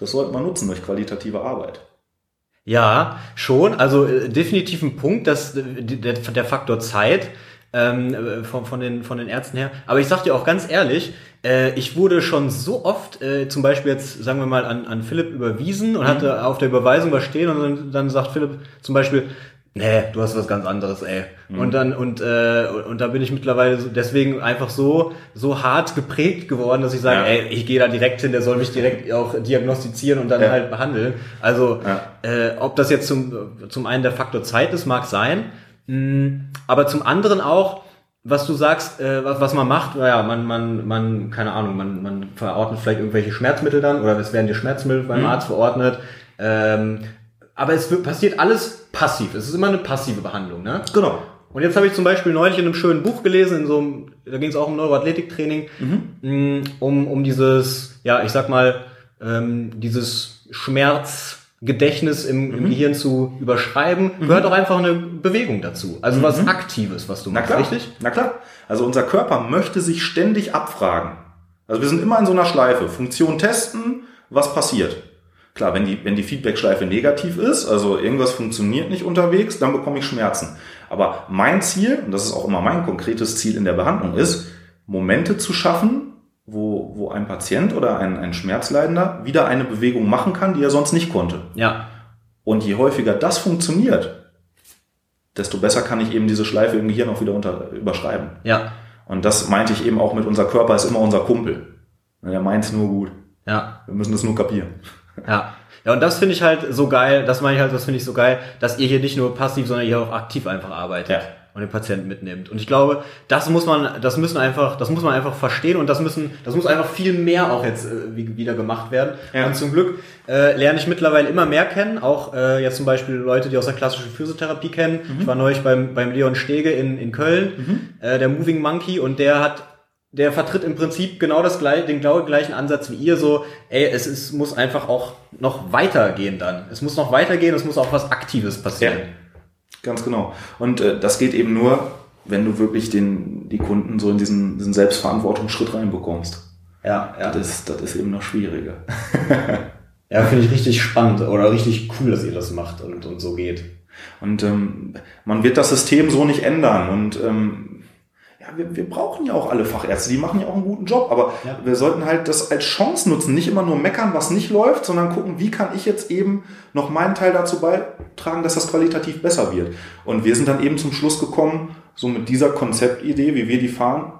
das sollte man nutzen durch qualitative Arbeit. Ja, schon. Also äh, definitiv ein Punkt, dass äh, der, der Faktor Zeit ähm, äh, von, von, den, von den Ärzten her. Aber ich sag dir auch ganz ehrlich, äh, ich wurde schon so oft, äh, zum Beispiel jetzt, sagen wir mal, an, an Philipp überwiesen und mhm. hatte auf der Überweisung was stehen und dann, dann sagt Philipp zum Beispiel, nee, du hast was ganz anderes, ey. Mhm. Und dann, und, äh, und da bin ich mittlerweile deswegen einfach so, so hart geprägt geworden, dass ich sage, ja. ey, ich gehe da direkt hin, der soll mich direkt auch diagnostizieren und dann ja. halt behandeln. Also, ja. äh, ob das jetzt zum, zum einen der Faktor Zeit ist, mag sein, mh, mm, aber zum anderen auch, was du sagst, äh, was, was man macht, naja, man, man, man, keine Ahnung, man, man verordnet vielleicht irgendwelche Schmerzmittel dann oder es werden dir Schmerzmittel beim mhm. Arzt verordnet. Ähm, aber es passiert alles passiv. Es ist immer eine passive Behandlung, ne? Genau. Und jetzt habe ich zum Beispiel neulich in einem schönen Buch gelesen, in so einem, da ging es auch um Neuroathletiktraining, mhm. Mm, um, um dieses, ja, ich sag mal, ähm, dieses Schmerzgedächtnis im, im mhm. Gehirn zu überschreiben, mhm. gehört auch einfach eine Bewegung dazu. Also mhm. was Aktives, was du Na machst, klar. richtig? Na klar. Also unser Körper möchte sich ständig abfragen. Also wir sind immer in so einer Schleife. Funktion testen, was passiert. Klar, wenn die, wenn die Feedback-Schleife negativ ist, also irgendwas funktioniert nicht unterwegs, dann bekomme ich Schmerzen. Aber mein Ziel, und das ist auch immer mein konkretes Ziel in der Behandlung, ist, Momente zu schaffen, wo, wo ein Patient oder ein, ein Schmerzleidender wieder eine Bewegung machen kann, die er sonst nicht konnte. Ja. Und je häufiger das funktioniert, desto besser kann ich eben diese Schleife im Gehirn auch wieder unter, überschreiben. Ja. Und das meinte ich eben auch mit unser Körper ist immer unser Kumpel. Der meint es nur gut. Ja. Wir müssen das nur kapieren. Ja. Ja, und das finde ich halt so geil, das meine ich halt, das finde ich so geil, dass ihr hier nicht nur passiv, sondern ihr auch aktiv einfach arbeitet. Ja. Und den Patienten mitnimmt. Und ich glaube, das muss man, das müssen einfach, das muss man einfach verstehen und das müssen, das muss einfach viel mehr auch jetzt äh, wie- wieder gemacht werden. Ja. Und zum Glück äh, lerne ich mittlerweile immer mehr kennen, auch äh, jetzt zum Beispiel Leute, die aus der klassischen Physiotherapie kennen. Ich war neulich beim, beim Leon Stege in, in Köln, äh, der Moving Monkey, und der hat der vertritt im Prinzip genau das gleiche, den genau gleichen Ansatz wie ihr, so, ey, es ist, muss einfach auch noch weitergehen dann. Es muss noch weitergehen, es muss auch was Aktives passieren. Ja. Ganz genau. Und äh, das geht eben nur, wenn du wirklich den, die Kunden so in diesen, diesen Selbstverantwortungsschritt reinbekommst. Ja, ja. Das ist, das ist eben noch schwieriger. [LAUGHS] Ja, finde ich richtig spannend oder richtig cool, dass ihr das macht und, und so geht. Und ähm, man wird das System so nicht ändern. Und ähm, wir, wir brauchen ja auch alle Fachärzte, die machen ja auch einen guten Job, aber Ja. wir sollten halt das als Chance nutzen, nicht immer nur meckern, was nicht läuft, sondern gucken, wie kann ich jetzt eben noch meinen Teil dazu beitragen, dass das qualitativ besser wird. Und wir sind dann eben zum Schluss gekommen, so mit dieser Konzeptidee, wie wir die fahren,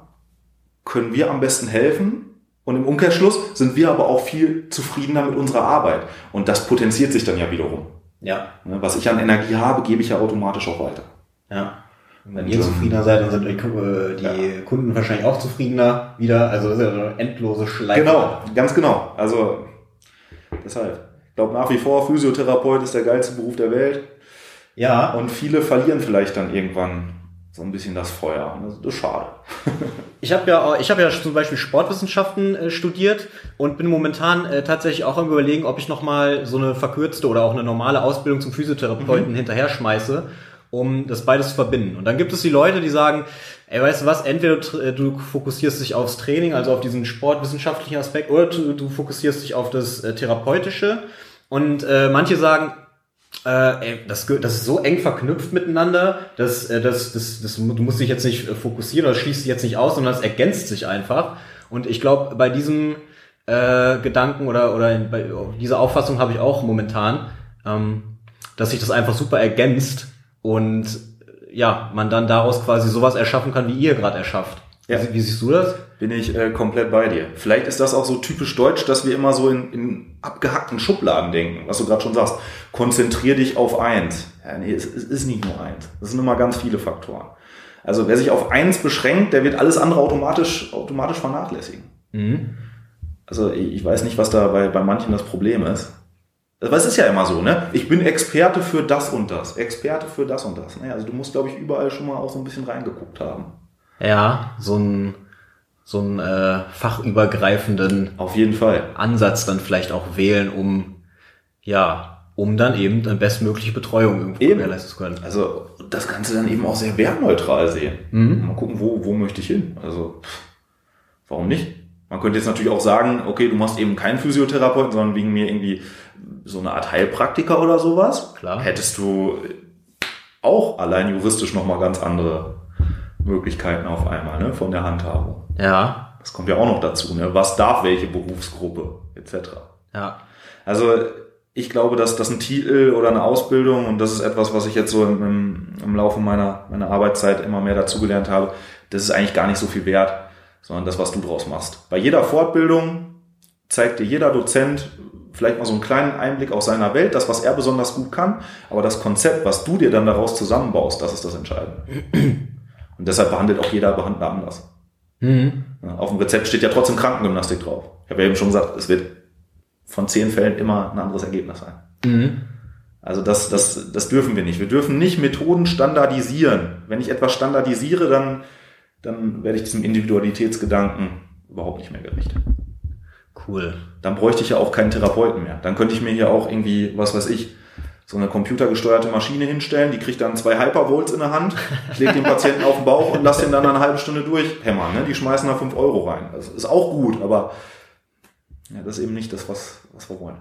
können wir am besten helfen. Und im Umkehrschluss sind wir aber auch viel zufriedener mit unserer Arbeit. Und das potenziert sich dann ja wiederum. Ja, Ne, Was ich an Energie habe, gebe ich ja automatisch auch weiter. ja. Und wenn ihr ähm, zufriedener seid, dann sind die, äh, die Kunden wahrscheinlich auch zufriedener wieder. Also das ist ja eine endlose Schleife. Genau, ganz genau. Also deshalb. Ich glaube nach wie vor, Physiotherapeut ist der geilste Beruf der Welt. Ja, Und viele verlieren vielleicht dann irgendwann so ein bisschen das Feuer. Und Das ist schade. [LAUGHS] Ich habe ja, ich habe ja zum Beispiel Sportwissenschaften äh, studiert und bin momentan äh, tatsächlich auch am überlegen, ob ich noch mal so eine verkürzte oder auch eine normale Ausbildung zum Physiotherapeuten hinterher schmeiße, um das beides zu verbinden. Und dann gibt es die Leute, die sagen, ey, weißt du was, entweder äh, du fokussierst dich aufs Training, also auf diesen sportwissenschaftlichen Aspekt, oder du, du fokussierst dich auf das äh, therapeutische. Und äh, manche sagen, äh, ey, das, das ist so eng verknüpft miteinander, dass, äh, das, das, das, du musst dich jetzt nicht äh, fokussieren oder schließt dich jetzt nicht aus, sondern es ergänzt sich einfach. Und ich glaube, bei diesem äh, Gedanken oder, oder bei dieser Auffassung habe ich auch momentan, ähm, dass sich das einfach super ergänzt und äh, ja, man dann daraus quasi sowas erschaffen kann, wie ihr gerade erschafft. Ja. Wie, wie siehst du das? Bin ich äh, komplett bei dir. Vielleicht ist das auch so typisch deutsch, dass wir immer so in, in abgehackten Schubladen denken, was du gerade schon sagst. Konzentrier dich auf eins. Ja, nee, es, es ist nicht nur eins. Es sind immer ganz viele Faktoren. Also wer sich auf eins beschränkt, der wird alles andere automatisch, automatisch vernachlässigen. Mhm. Also ich ich weiß nicht, was da bei, bei manchen das Problem ist. Aber es ist ja immer so, ne? Ich bin Experte für das und das. Experte für das und das. Ne? Also du musst, glaube ich, überall schon mal auch so ein bisschen reingeguckt haben. Ja, so ein so einen äh, fachübergreifenden Auf jeden Fall. Ansatz dann vielleicht auch wählen, um ja, um dann eben eine bestmögliche Betreuung irgendwo Eben. gewährleisten zu können. Also das Ganze dann eben auch sehr wertneutral sehen. Mhm. Mal gucken, wo, wo möchte ich hin? Also pff, warum nicht? Man könnte jetzt natürlich auch sagen, okay, du machst eben keinen Physiotherapeuten, sondern wegen mir irgendwie so eine Art Heilpraktiker oder sowas. Klar. Hättest du auch allein juristisch nochmal ganz andere Möglichkeiten auf einmal, ne, von der Handhabung. Ja, Das kommt ja auch noch dazu, ne? Was darf welche Berufsgruppe, etc. ja, Also ich glaube, dass das ein Titel oder eine Ausbildung und das ist etwas, was ich jetzt so im, im, Laufe meiner, meiner Arbeitszeit immer mehr dazugelernt habe, das ist eigentlich gar nicht so viel wert, sondern das, was du draus machst. Bei jeder Fortbildung zeigt dir jeder Dozent vielleicht mal so einen kleinen Einblick aus seiner Welt, das, was er besonders gut kann, aber das Konzept, was du dir dann daraus zusammenbaust, das ist das Entscheidende. [CLEARS THROAT] Und deshalb behandelt auch jeder Behandler anders. mhm. Auf dem Rezept steht ja trotzdem Krankengymnastik drauf. Ich habe ja eben schon gesagt, es wird von zehn Fällen immer ein anderes Ergebnis sein. Mhm. Also das, das, das dürfen wir nicht. Wir dürfen nicht Methoden standardisieren. Wenn ich etwas standardisiere, dann, dann werde ich diesem Individualitätsgedanken überhaupt nicht mehr gerecht. cool. Dann bräuchte ich ja auch keinen Therapeuten mehr. Dann könnte ich mir hier auch irgendwie, was weiß ich, so eine computergesteuerte Maschine hinstellen, die kriegt dann zwei Hypervolts in der Hand, ich lege den Patienten auf den Bauch und lasse den dann eine halbe Stunde durchhämmern. Ne? Die schmeißen da fünf Euro rein. Das ist auch gut, aber ja, das ist eben nicht das, was, was wir wollen.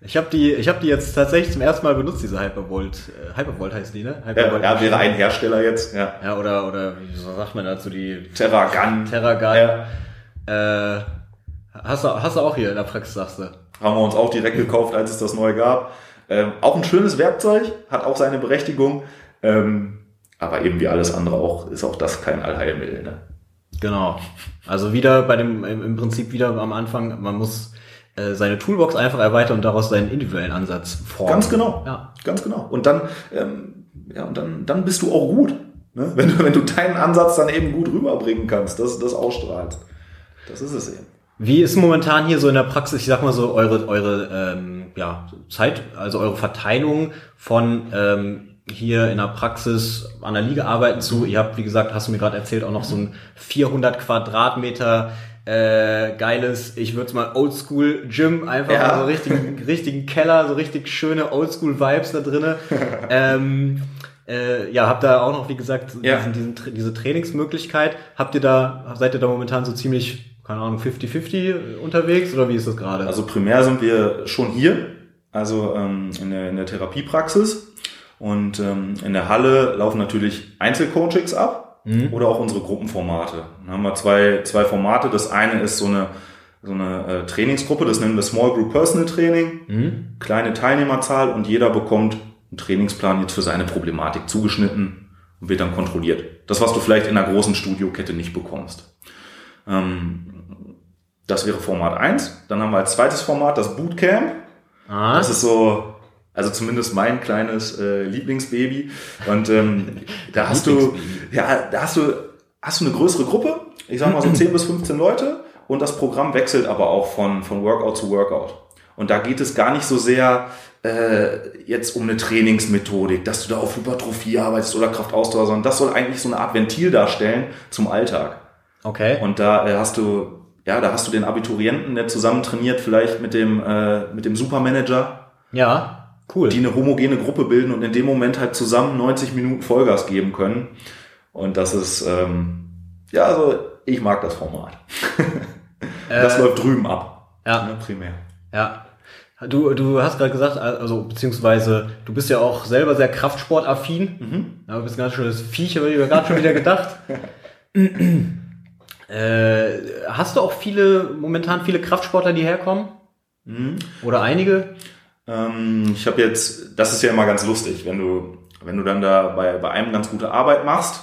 Ich habe die, ich habe die jetzt tatsächlich zum ersten Mal benutzt, diese Hypervolt. Äh, Hypervolt heißt die, ne? Ja, Hypervolt. ja, wäre ein Hersteller jetzt, ja. Ja, oder, oder wie sagt man dazu, die Terragun. Terragun. Ja. Äh, hast, du, hast du auch hier in der Praxis, sagst du? Haben wir uns auch direkt gekauft, als es das neu gab. Ähm, auch ein schönes Werkzeug, hat auch seine Berechtigung. Ähm, aber eben wie alles andere auch, ist auch das kein Allheilmittel. Ne? Genau. Also wieder bei dem, im Prinzip wieder am Anfang, man muss äh, seine Toolbox einfach erweitert und daraus seinen individuellen Ansatz formt. Ganz genau. Ja. Ganz genau. Und dann, ähm, ja, und dann, dann bist du auch gut. Ne? [LAUGHS] Wenn, du, wenn du deinen Ansatz dann eben gut rüberbringen kannst, das, das ausstrahlst. Das ist es eben. Wie ist momentan hier so in der Praxis, ich sag mal so, eure, eure ähm, ja, Zeit, also eure Verteilung von ähm, hier in der Praxis an der Liga arbeiten zu? Ihr habt, wie gesagt, hast du mir gerade erzählt, auch noch so ein 400 Quadratmeter äh, geiles, ich würde es mal Oldschool Gym, einfach Ja. so richtigen, richtigen Keller, so richtig schöne Oldschool Vibes da drinne. [LAUGHS] ähm, äh, ja, habt da auch noch, wie gesagt, Ja. diesen, diesen, diese Trainingsmöglichkeit. Habt ihr da, seid ihr da momentan so ziemlich, keine Ahnung, 50-50 unterwegs oder wie ist das gerade? Also primär sind wir schon hier, also ähm, in, der, in der Therapiepraxis. Und ähm, in der Halle laufen natürlich Einzelcoachings ab oder auch unsere Gruppenformate. Dann haben wir zwei, zwei Formate. Das eine ist so eine, so eine äh, Trainingsgruppe, das nennen wir Small Group Personal Training. Mhm. Kleine Teilnehmerzahl und jeder bekommt einen Trainingsplan jetzt für seine Problematik zugeschnitten und wird dann kontrolliert. Das, was du vielleicht in einer großen Studiokette nicht bekommst. Ähm, das wäre Format 1. Dann haben wir als zweites Format das Bootcamp. Ah, Das ist so, also zumindest mein kleines äh, Lieblingsbaby. Und ähm, [LAUGHS] da hast du, ja, da hast du, hast du eine größere Gruppe. Ich sag mal so [CLEARS THROAT] 10 bis 15 Leute. Und das Programm wechselt aber auch von, von Workout zu Workout. Und da geht es gar nicht so sehr äh, jetzt um eine Trainingsmethodik, dass du da auf Hypertrophie arbeitest oder Kraftausdauer, sondern das soll eigentlich so eine Art Ventil darstellen zum Alltag. okay. Und da äh, hast du, ja, da hast du den Abiturienten, der zusammen trainiert, vielleicht mit dem, äh, mit dem Supermanager, Ja, cool. die eine homogene Gruppe bilden und in dem Moment halt zusammen 90 Minuten Vollgas geben können. Und das ist, ähm, ja, also ich mag das Format. [LAUGHS] das Äh, läuft drüben ab. ja. Ne, primär. Ja. Du, du hast gerade gesagt, also beziehungsweise du bist ja auch selber sehr kraftsportaffin. Mhm. Ja, du bist ein ganz schönes Viech, habe ich mir gerade schon wieder gedacht. [LAUGHS] äh, hast du auch viele, momentan viele Kraftsportler, die herkommen? Mhm. Oder einige? Ähm, ich habe jetzt, das ist ja immer ganz lustig, wenn du, wenn du dann da bei, bei einem ganz gute Arbeit machst,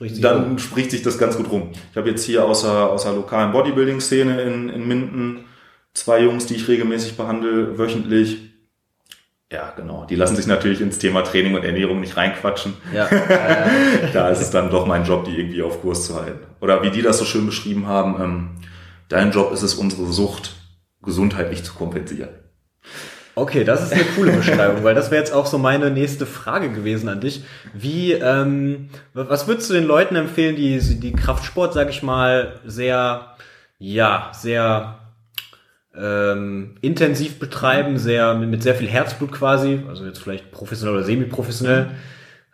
Spricht sich dann spricht sich das ganz gut rum. Ich habe jetzt hier außer, außer lokalen Bodybuilding-Szene in, in Minden zwei Jungs, die ich regelmäßig behandle, wöchentlich. Ja, genau. Die lassen sich natürlich ins Thema Training und Ernährung nicht reinquatschen. [LAUGHS] Ja. Da ist es dann doch mein Job, die irgendwie auf Kurs zu halten. Oder wie die das so schön beschrieben haben, ähm, dein Job ist es, unsere Sucht gesundheitlich zu kompensieren. Okay, das ist eine coole Beschreibung, weil das wäre jetzt auch so meine nächste Frage gewesen an dich. Wie, ähm, was würdest du den Leuten empfehlen, die die Kraftsport, sag ich mal, sehr, ja, sehr ähm, intensiv betreiben, sehr mit, sehr viel Herzblut quasi, also jetzt vielleicht professionell oder semi-professionell.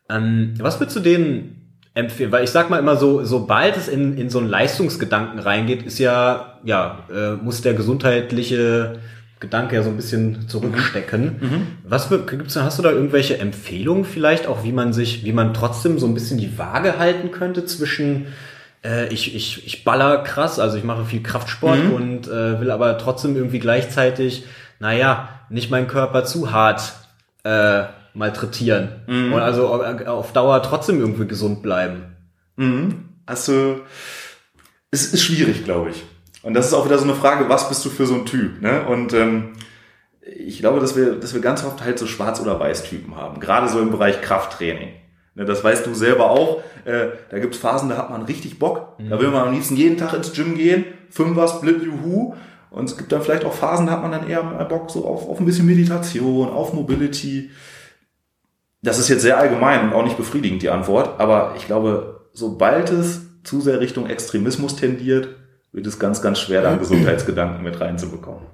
Ähm, was würdest du denen empfehlen? Weil ich sag mal immer so, sobald es in, in so einen Leistungsgedanken reingeht, ist ja, ja, äh, muss der gesundheitliche Gedanke ja so ein bisschen zurückstecken. Was für, gibt's, da- hast du da irgendwelche Empfehlungen vielleicht auch, wie man sich, wie man trotzdem so ein bisschen die Waage halten könnte zwischen äh, ich, ich, ich baller krass, also ich mache viel Kraftsport und äh, will aber trotzdem irgendwie gleichzeitig, naja, nicht meinen Körper zu hart äh, malträtieren. Und also au- auf Dauer trotzdem irgendwie gesund bleiben. Mhm. Also, es ist schwierig, glaube ich. Und das ist auch wieder so eine Frage, was bist du für so ein Typ? Ne? Und ähm, ich glaube, dass wir, dass wir ganz oft halt so Schwarz- oder Weiß-Typen haben. Gerade so im Bereich Krafttraining. Ne, das weißt du selber auch. Äh, da gibt's Phasen, da hat man richtig Bock. Da will man am liebsten jeden Tag ins Gym gehen. Fünfer, Split, Juhu. Und es gibt dann vielleicht auch Phasen, da hat man dann eher Bock so auf, auf ein bisschen Meditation, auf Mobility. Das ist jetzt sehr allgemein und auch nicht befriedigend, die Antwort. Aber ich glaube, sobald es zu sehr Richtung Extremismus tendiert, wird es ganz, ganz schwer, da einen Gesundheitsgedanken mit reinzubekommen.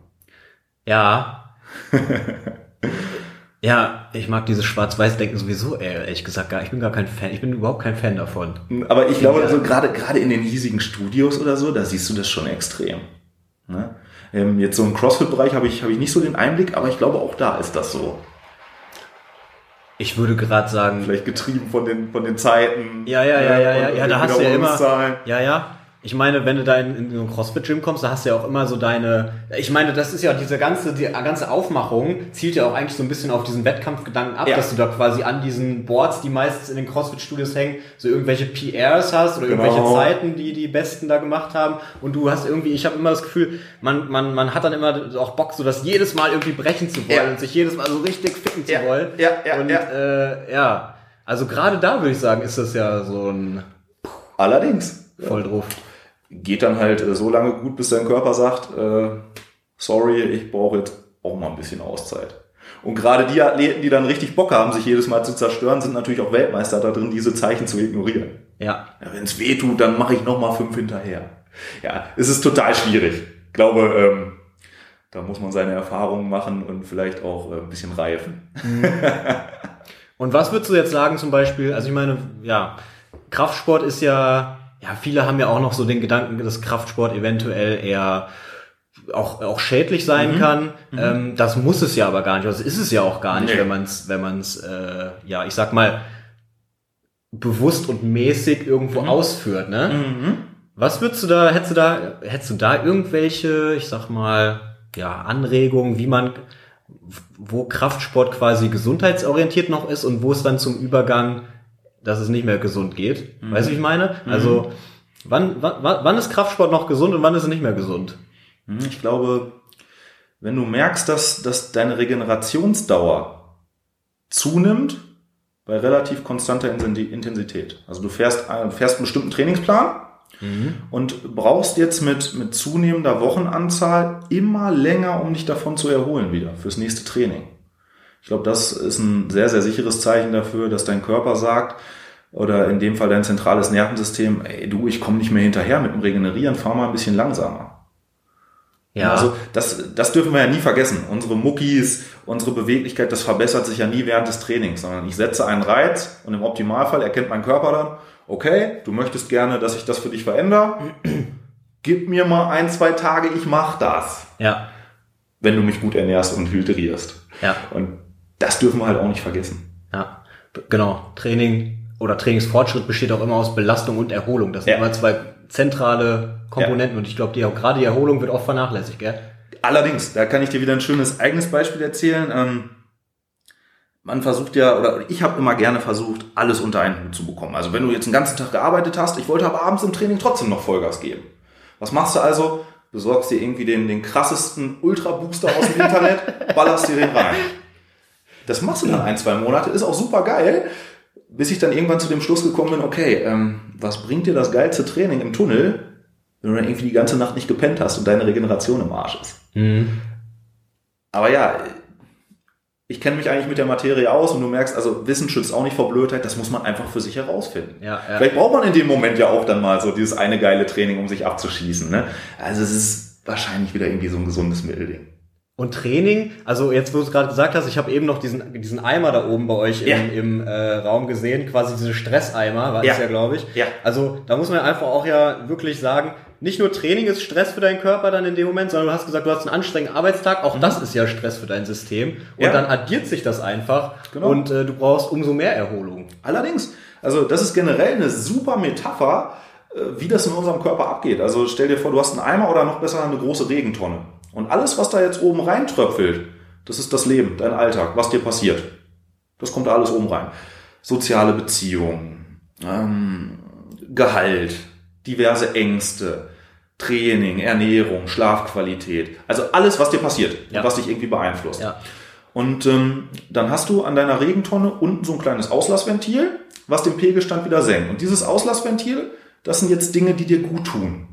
Ja. [LAUGHS] ja, ich mag dieses Schwarz-Weiß-Denken sowieso, ehrlich gesagt, gar, ich bin gar kein Fan, ich bin überhaupt kein Fan davon. Aber ich glaube, also gerade, gerade in den hiesigen Studios oder so, da siehst du das schon extrem. Ne? Ähm, jetzt so im CrossFit-Bereich habe ich, habe ich nicht so den Einblick, aber ich glaube, auch da ist das so. Ich würde gerade sagen, Vielleicht getrieben von den, von den Zeiten. Ja, ja, ja, ja, ja, und ja, da hast du ja immer, ja, ja, Ich meine, wenn du da in, in so ein CrossFit-Gym kommst, da hast du ja auch immer so deine, ich meine, das ist ja diese ganze, die ganze Aufmachung zielt ja auch eigentlich so ein bisschen auf diesen Wettkampfgedanken ab, Ja. dass du da quasi an diesen Boards, die meistens in den CrossFit-Studios hängen, so irgendwelche PRs hast oder Genau. irgendwelche Zeiten, die die Besten da gemacht haben und du hast irgendwie, ich habe immer das Gefühl, man, man, man hat dann immer auch Bock, so das jedes Mal irgendwie brechen zu wollen Ja. und sich jedes Mal so richtig ficken zu Ja, wollen. ja, ja, und ja. Äh, ja, also gerade da würde ich sagen, ist das ja so ein Allerdings. voll drauf. Geht dann halt äh, so lange gut, bis dein Körper sagt, äh, sorry, ich brauche jetzt auch mal ein bisschen Auszeit. Und gerade die Athleten, die dann richtig Bock haben, sich jedes Mal zu zerstören, sind natürlich auch Weltmeister da drin, diese Zeichen zu ignorieren. Ja, Ja, Wenn es weh tut, dann mache ich noch mal fünf hinterher. Ja, es ist total schwierig. Ich glaube, ähm, da muss man seine Erfahrungen machen und vielleicht auch äh, ein bisschen reifen. [LAUGHS] Und was würdest du jetzt sagen zum Beispiel, also ich meine, ja, Kraftsport ist ja, ja, viele haben ja auch noch so den Gedanken, dass Kraftsport eventuell eher auch, auch schädlich sein kann. Ähm, das muss es ja aber gar nicht. Das ist es ja auch gar nicht, Nee. wenn man es, wenn man es, äh, ja, ich sag mal, bewusst und mäßig irgendwo ausführt, ne? Was würdest du da, hättest du da, hättest du da irgendwelche, ich sag mal, ja, Anregungen, wie man, wo Kraftsport quasi gesundheitsorientiert noch ist und wo es dann zum Übergang, dass es nicht mehr gesund geht? Weißt du, wie ich meine? Also, wann, wann, wann ist Kraftsport noch gesund und wann ist es nicht mehr gesund? Hm, Ich glaube, wenn du merkst, dass, dass deine Regenerationsdauer zunimmt bei relativ konstanter Intensität. Also du fährst, äh, fährst einen bestimmten Trainingsplan und brauchst jetzt mit, mit zunehmender Wochenanzahl immer länger, um dich davon zu erholen wieder fürs nächste Training. Ich glaube, das ist ein sehr, sehr sicheres Zeichen dafür, dass dein Körper sagt, oder in dem Fall dein zentrales Nervensystem, ey du, ich komme nicht mehr hinterher mit dem Regenerieren, fahr mal ein bisschen langsamer. Ja, Also das, das dürfen wir ja nie vergessen. Unsere Muckis, unsere Beweglichkeit, das verbessert sich ja nie während des Trainings, sondern ich setze einen Reiz und im Optimalfall erkennt mein Körper dann, okay, du möchtest gerne, dass ich das für dich verändere. Gib mir mal ein, zwei Tage, ich mach das, ja, wenn du mich gut ernährst und hydrierst. ja, Und das dürfen wir halt auch nicht vergessen. ja. Genau. Training oder Trainingsfortschritt besteht auch immer aus Belastung und Erholung. Das sind Ja. immer zwei zentrale Komponenten und ich glaube, die, gerade die Erholung wird oft vernachlässigt, gell? Allerdings, da kann ich dir wieder ein schönes eigenes Beispiel erzählen. Ähm, man versucht ja, oder ich habe immer gerne versucht, alles unter einen Hut zu bekommen. Also wenn du jetzt den ganzen Tag gearbeitet hast, ich wollte aber abends im Training trotzdem noch Vollgas geben. Was machst du also? Besorgst dir irgendwie den, den krassesten Ultra-Booster aus dem Internet, [LAUGHS] ballerst dir den rein. Das machst du dann ein, zwei Monate, ist auch super geil, bis ich dann irgendwann zu dem Schluss gekommen bin, okay, ähm, was bringt dir das geilste Training im Tunnel, wenn du dann irgendwie die ganze Nacht nicht gepennt hast und deine Regeneration im Arsch ist? Aber ja, ich kenne mich eigentlich mit der Materie aus und du merkst, also Wissen schützt auch nicht vor Blödheit, das muss man einfach für sich herausfinden. Ja, ja. Vielleicht braucht man in dem Moment ja auch dann mal so dieses eine geile Training, um sich abzuschießen. Ne? Also es ist wahrscheinlich wieder irgendwie so ein gesundes Mittelding. Und Training, also jetzt, wo du es gerade gesagt hast, ich habe eben noch diesen, diesen Eimer da oben bei euch Ja. im, im äh, Raum gesehen, quasi diese Stresseimer, war Ja. es ja, glaube ich. Ja. Also da muss man einfach auch ja wirklich sagen, nicht nur Training ist Stress für deinen Körper dann in dem Moment, sondern du hast gesagt, du hast einen anstrengenden Arbeitstag, auch das ist ja Stress für dein System. Und Mhm. Ja. dann addiert sich das einfach Genau. und äh, du brauchst umso mehr Erholung. Allerdings, also das ist generell eine super Metapher, äh, wie das in unserem Körper abgeht. Also stell dir vor, du hast einen Eimer oder noch besser eine große Regentonne. Und alles, was da jetzt oben reintröpfelt, das ist das Leben, dein Alltag, was dir passiert. Das kommt da alles oben rein. Soziale Beziehungen, ähm, Gehalt, diverse Ängste, Training, Ernährung, Schlafqualität. Also alles, was dir passiert Ja. und was dich irgendwie beeinflusst. Ja. Und ähm, dann hast du an deiner Regentonne unten so ein kleines Auslassventil, was den Pegelstand wieder senkt. Und dieses Auslassventil, das sind jetzt Dinge, die dir gut tun.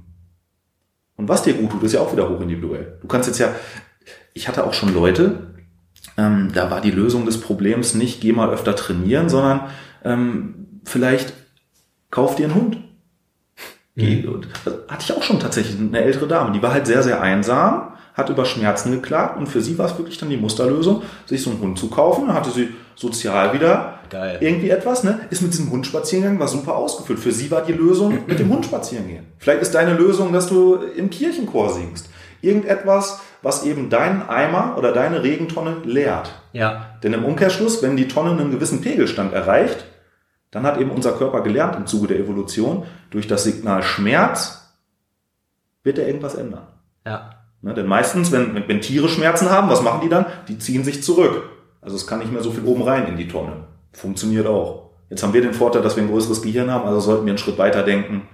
Und was dir gut tut, ist ja auch wieder hochindividuell. Du kannst jetzt ja, ich hatte auch schon Leute, ähm, da war die Lösung des Problems nicht, geh mal öfter trainieren, sondern ähm, vielleicht kauf dir einen Hund. Geh- und das hatte ich auch schon tatsächlich eine ältere Dame, die war halt sehr, sehr einsam, hat über Schmerzen geklagt und für sie war es wirklich dann die Musterlösung, sich so einen Hund zu kaufen. Dann hatte sie sozial wieder Geil. irgendwie etwas, ne? Ist mit diesem Hund spazieren gegangen, war super ausgefüllt. Für sie war die Lösung mit dem Hund spazieren gehen. Vielleicht ist deine Lösung, dass du im Kirchenchor singst. Irgendetwas, was eben deinen Eimer oder deine Regentonne leert. Ja. Denn im Umkehrschluss, wenn die Tonne einen gewissen Pegelstand erreicht, dann hat eben unser Körper gelernt im Zuge der Evolution, durch das Signal Schmerz wird er irgendwas ändern. Ja. Ne, denn meistens, wenn, wenn, wenn Tiere Schmerzen haben, was machen die dann? Die ziehen sich zurück. Also es kann nicht mehr so viel oben rein in die Tonne. Funktioniert auch. Jetzt haben wir den Vorteil, dass wir ein größeres Gehirn haben, also sollten wir einen Schritt weiter denken.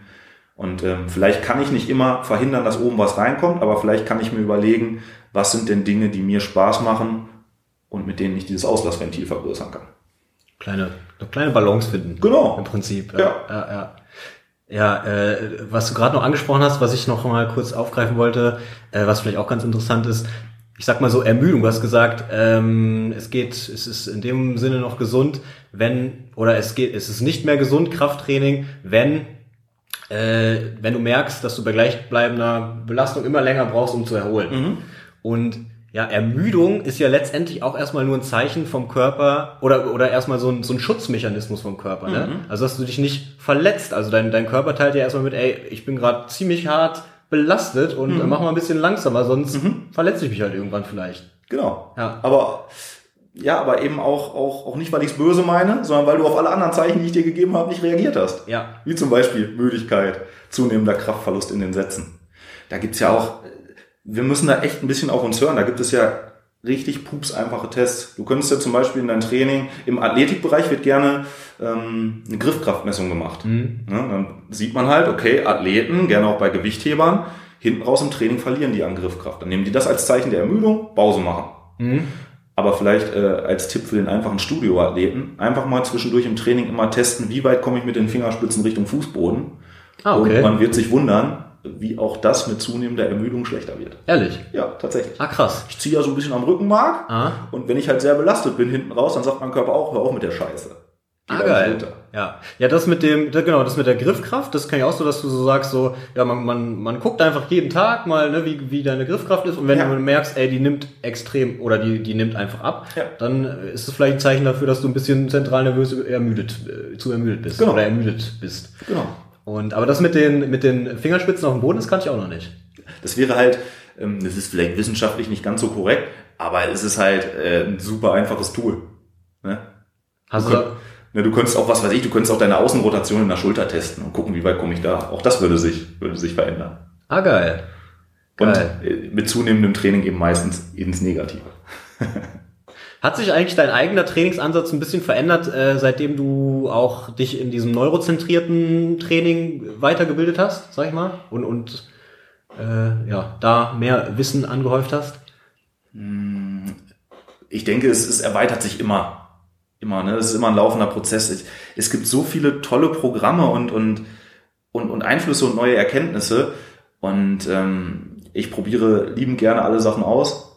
Und ähm, vielleicht kann ich nicht immer verhindern, dass oben was reinkommt, aber vielleicht kann ich mir überlegen, was sind denn Dinge, die mir Spaß machen und mit denen ich dieses Auslassventil vergrößern kann. Kleine, eine kleine Balance finden. Genau. Im Prinzip. Ja. ja, ja. Ja, äh, was du gerade noch angesprochen hast, was ich noch mal kurz aufgreifen wollte, äh, was vielleicht auch ganz interessant ist, ich sag mal so Ermüdung. Du hast gesagt, ähm, es geht, es ist in dem Sinne noch gesund, wenn oder es geht, es ist nicht mehr gesund Krafttraining, wenn äh, wenn du merkst, dass du bei gleichbleibender Belastung immer länger brauchst, um zu erholen. Mhm. Und ja, Ermüdung ist ja letztendlich auch erstmal nur ein Zeichen vom Körper oder, oder erstmal so ein, so ein Schutzmechanismus vom Körper. Ne? Also, dass du dich nicht verletzt. Also, dein, dein Körper teilt ja erstmal mit, ey, ich bin gerade ziemlich hart belastet und mach mal ein bisschen langsamer, sonst verletze ich mich halt irgendwann vielleicht. Genau. Ja. Aber ja, aber eben auch, auch, auch nicht, weil ich es böse meine, sondern weil du auf alle anderen Zeichen, die ich dir gegeben habe, nicht reagiert hast. Ja. Wie zum Beispiel Müdigkeit, zunehmender Kraftverlust in den Sätzen. Da gibt's ja auch, wir müssen da echt ein bisschen auf uns hören. Da gibt es ja richtig pups einfache Tests. Du könntest ja zum Beispiel in deinem Training, im Athletikbereich wird gerne ähm, eine Griffkraftmessung gemacht. Ne, dann sieht man halt, okay, Athleten, gerne auch bei Gewichthebern, hinten raus im Training verlieren die an Griffkraft. Dann nehmen die das als Zeichen der Ermüdung, Pause machen. Aber vielleicht äh, als Tipp für den einfachen Studioathleten, einfach mal zwischendurch im Training immer testen, wie weit komme ich mit den Fingerspitzen Richtung Fußboden. Ah, okay. Und man wird sich wundern, wie auch das mit zunehmender Ermüdung schlechter wird. Ehrlich. Ja, tatsächlich. Ah, krass. Ich ziehe ja so ein bisschen am Rückenmark Ah. und wenn ich halt sehr belastet bin hinten raus, dann sagt mein Körper auch, hör auf mit der Scheiße. Ah, geil. runter. Ja. ja, das mit dem, genau, das mit der Griffkraft, das kann ich auch so, dass du so sagst, so, ja, man, man, man guckt einfach jeden Tag mal, ne, wie, wie deine Griffkraft ist und wenn Ja. du merkst, ey, die nimmt extrem oder die, die nimmt einfach ab, Ja. dann ist es vielleicht ein Zeichen dafür, dass du ein bisschen zentral nervös ermüdet, äh, zu ermüdet bist Genau. oder ermüdet bist. Genau. Und, aber das mit den, mit den Fingerspitzen auf dem Boden, das kannte ich auch noch nicht. Das wäre halt, ähm, das ist vielleicht wissenschaftlich nicht ganz so korrekt, aber es ist halt äh, ein super einfaches Tool. Ne? Hast Du, du, könnt, ne, du könntest auch, was weiß ich, du könntest auch deine Außenrotation in der Schulter testen und gucken, wie weit komme ich da. Auch das würde sich, würde sich verändern. ah, geil. Und Geil. äh, mit zunehmendem Training eben meistens ins Negative. [LAUGHS] Hat sich eigentlich dein eigener Trainingsansatz ein bisschen verändert, äh, seitdem du auch dich in diesem neurozentrierten Training weitergebildet hast, sag ich mal, und, und äh, ja, da mehr Wissen angehäuft hast? Ich denke, es, es erweitert sich immer. Immer, ne? Es ist immer ein laufender Prozess. Es, es gibt so viele tolle Programme und, und, und, und Einflüsse und neue Erkenntnisse. Und ähm, ich probiere liebend gerne alle Sachen aus,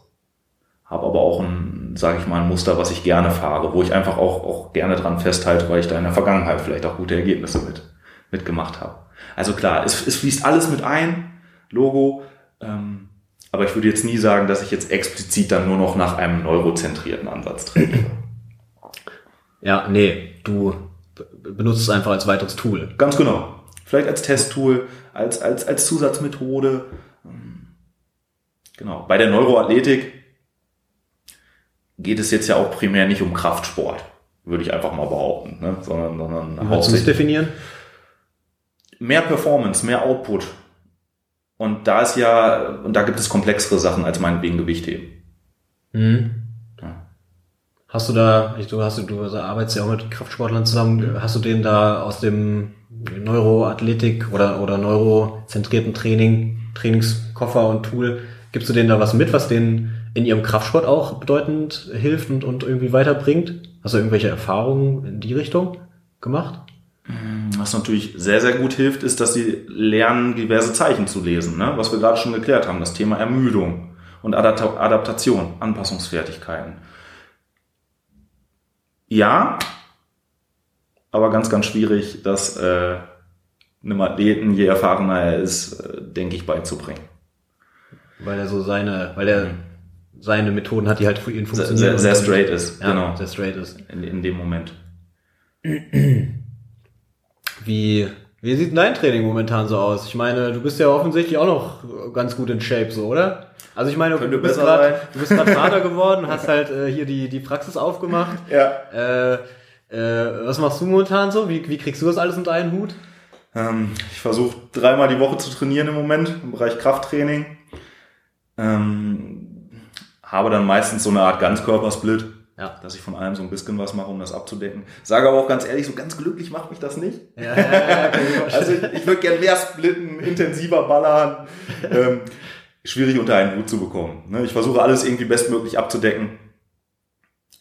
habe aber auch ein, sage ich mal, ein Muster, was ich gerne fahre, wo ich einfach auch, auch gerne dran festhalte, weil ich da in der Vergangenheit vielleicht auch gute Ergebnisse mit, mitgemacht habe. Also klar, es, es fließt alles mit ein, Logo, ähm, aber ich würde jetzt nie sagen, dass ich jetzt explizit dann nur noch nach einem neurozentrierten Ansatz trainiere. Ja, nee, du be- benutzt es einfach als weiteres Tool. Ganz genau. Vielleicht als Testtool, als, als, als Zusatzmethode. Genau. Bei der Neuroathletik geht es jetzt ja auch primär nicht um Kraftsport, würde ich einfach mal behaupten, ne? sondern, sondern würdest du das hauptsächlich definieren? mehr Performance, mehr Output. Und da ist ja, und da gibt es komplexere Sachen als meinetwegen Gewichtheben. Mhm. Ja. Hast du da, ich- du hast, du arbeitest ja auch mit Kraftsportlern zusammen, hast du den da aus dem Neuroathletik oder, oder neurozentrierten Training, Trainingskoffer und Tool, gibst du denen da was mit, was denen in ihrem Kraftsport auch bedeutend hilft und, und irgendwie weiterbringt? Hast du irgendwelche Erfahrungen in die Richtung gemacht? Was natürlich sehr, sehr gut hilft, ist, dass sie lernen, diverse Zeichen zu lesen. Ne? Was wir gerade schon geklärt haben, das Thema Ermüdung und Adapta Adaptation, Anpassungsfertigkeiten. Ja, aber ganz, ganz schwierig, das äh, einem Athleten, je erfahrener er ist, äh, denke ich, beizubringen. Weil er so seine, weil er seine Methoden hat, die halt für ihn funktionieren. sehr, sehr straight ist, Ja, genau, sehr straight ist. in, in dem Moment. [CLEARS THROAT] Wie, wie sieht dein Training momentan so aus? Ich meine, du bist ja offensichtlich auch noch ganz gut in Shape, so, oder? Also ich meine, Könnte du bist besser gerade, sein. du bist gerade [LAUGHS] Vater geworden, hast halt äh, hier die, die Praxis aufgemacht. Ja. Äh, äh, was machst du momentan so? Wie, wie kriegst du das alles unter einen Hut? Ähm, ich versuche dreimal die Woche zu trainieren im Moment im Bereich Krafttraining. Ähm, habe dann meistens so eine Art Ganzkörpersplit, Ja. dass ich von allem so ein bisschen was mache, um das abzudecken. Sage aber auch ganz ehrlich, so ganz glücklich macht mich das nicht. Ja, ja, ich [LAUGHS] Also vorstellen. ich würde gern mehr splitten, intensiver ballern. Ähm, schwierig unter einen Hut zu bekommen. Ne? Ich versuche alles irgendwie bestmöglich abzudecken.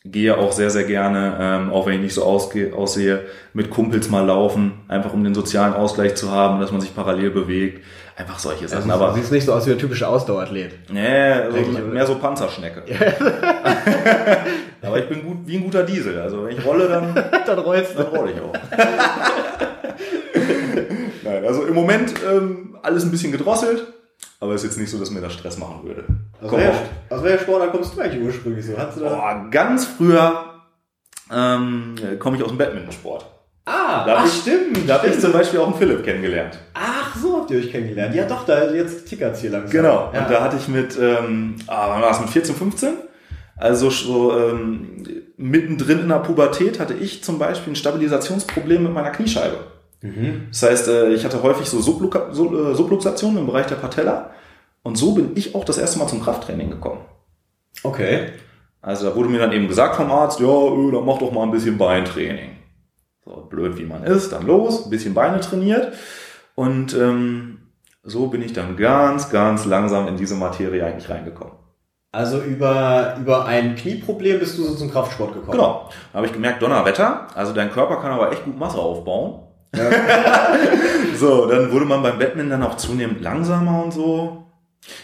Gehe auch sehr, sehr gerne, ähm, auch wenn ich nicht so aussehe, mit Kumpels mal laufen, einfach um den sozialen Ausgleich zu haben, dass man sich parallel bewegt. Einfach solche Sachen. Also, Aber du siehst nicht so aus wie der typische Ausdauerathlet. nee, also mehr so Panzerschnecke. [LAUGHS] Aber ich bin gut wie ein guter Diesel. Also wenn ich rolle, dann [LAUGHS] Dann rollst dann rolle ich auch. [LAUGHS] Nein, also im Moment ähm, alles ein bisschen gedrosselt, aber ist jetzt nicht so, dass mir das Stress machen würde. Aus welcher, aus welcher Sportart kommst du eigentlich ursprünglich so? Hast du da? Boah, ganz früher ähm, komme ich aus dem Badmintonsport. Ah, Da ach, ich- stimmt. Da habe ich zum Beispiel auch einen Philipp kennengelernt. Ach, so habt ihr euch kennengelernt. Ja, doch, da jetzt tickert's hier langsam. Genau. Ja. Und da hatte ich mit, ähm, ah, wann war es, mit 14, 15? Also so ähm, mittendrin in der Pubertät hatte ich zum Beispiel ein Stabilisationsproblem mit meiner Kniescheibe. Mhm. Das heißt, äh, ich hatte häufig so Sub- äh, Subluxationen im Bereich der Patella. Und so bin ich auch das erste Mal zum Krafttraining gekommen. Okay. Also da wurde mir dann eben gesagt vom Arzt, ja, öh, dann mach doch mal ein bisschen Beintraining. So blöd wie man ist, dann los, ein bisschen Beine trainiert. Und ähm, so bin ich dann ganz, ganz langsam in diese Materie eigentlich reingekommen. Also über, über ein Knieproblem bist du so zum Kraftsport gekommen. Genau. Da habe ich gemerkt, Donnerwetter, also dein Körper kann aber echt gut Masse aufbauen. [LAUGHS] so, dann wurde man beim Badminton dann auch zunehmend langsamer und so.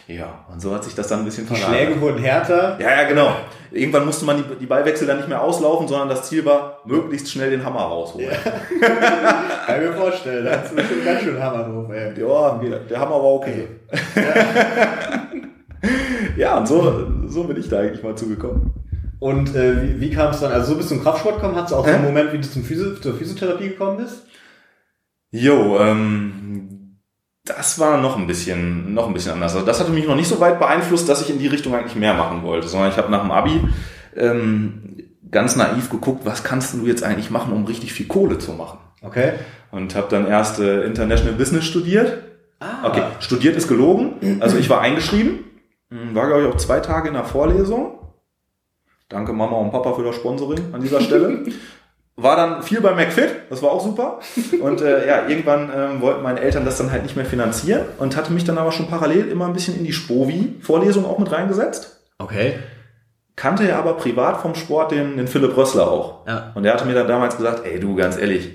Ja, und so hat sich das dann ein bisschen Die verlagert. Schläge wurden härter. Ja, ja, genau. Irgendwann musste man die, die Ballwechsel dann nicht mehr auslaufen, sondern das Ziel war, möglichst schnell den Hammer rausholen. [LAUGHS] Kann ich mir vorstellen. Da hast du bestimmt ganz schön Hammer drauf, ey. Ja, der, Hammer war okay. [LAUGHS] ja, und so, so bin ich da eigentlich mal zugekommen. Und äh, wie, wie kam es dann? Also so bist du zum Kraftsport gekommen? Hattest du auch so einen? Moment, wie du zum Physio zur Physiotherapie gekommen bist? Jo, ähm, das war noch ein bisschen, noch ein bisschen anders. Also das hatte mich noch nicht so weit beeinflusst, dass ich in die Richtung eigentlich mehr machen wollte, sondern ich habe nach dem Abi ähm, ganz naiv geguckt, was kannst du jetzt eigentlich machen, um richtig viel Kohle zu machen? Okay. Und habe dann erst äh, International Business studiert. Ah. Okay, studiert ist gelogen. Also ich war eingeschrieben, Hm, war glaube ich auch zwei Tage in der Vorlesung. Danke Mama und Papa für das Sponsoring an dieser Stelle. [LAUGHS] War dann viel bei McFit, das war auch super. Und äh, ja, irgendwann ähm, wollten meine Eltern das dann halt nicht mehr finanzieren und hatte mich dann aber schon parallel immer ein bisschen in die Spovi-Vorlesung auch mit reingesetzt. Okay. Kannte ja aber privat vom Sport den, den Philipp Rössler auch. Ja. Und der hatte mir dann damals gesagt, ey du, ganz ehrlich,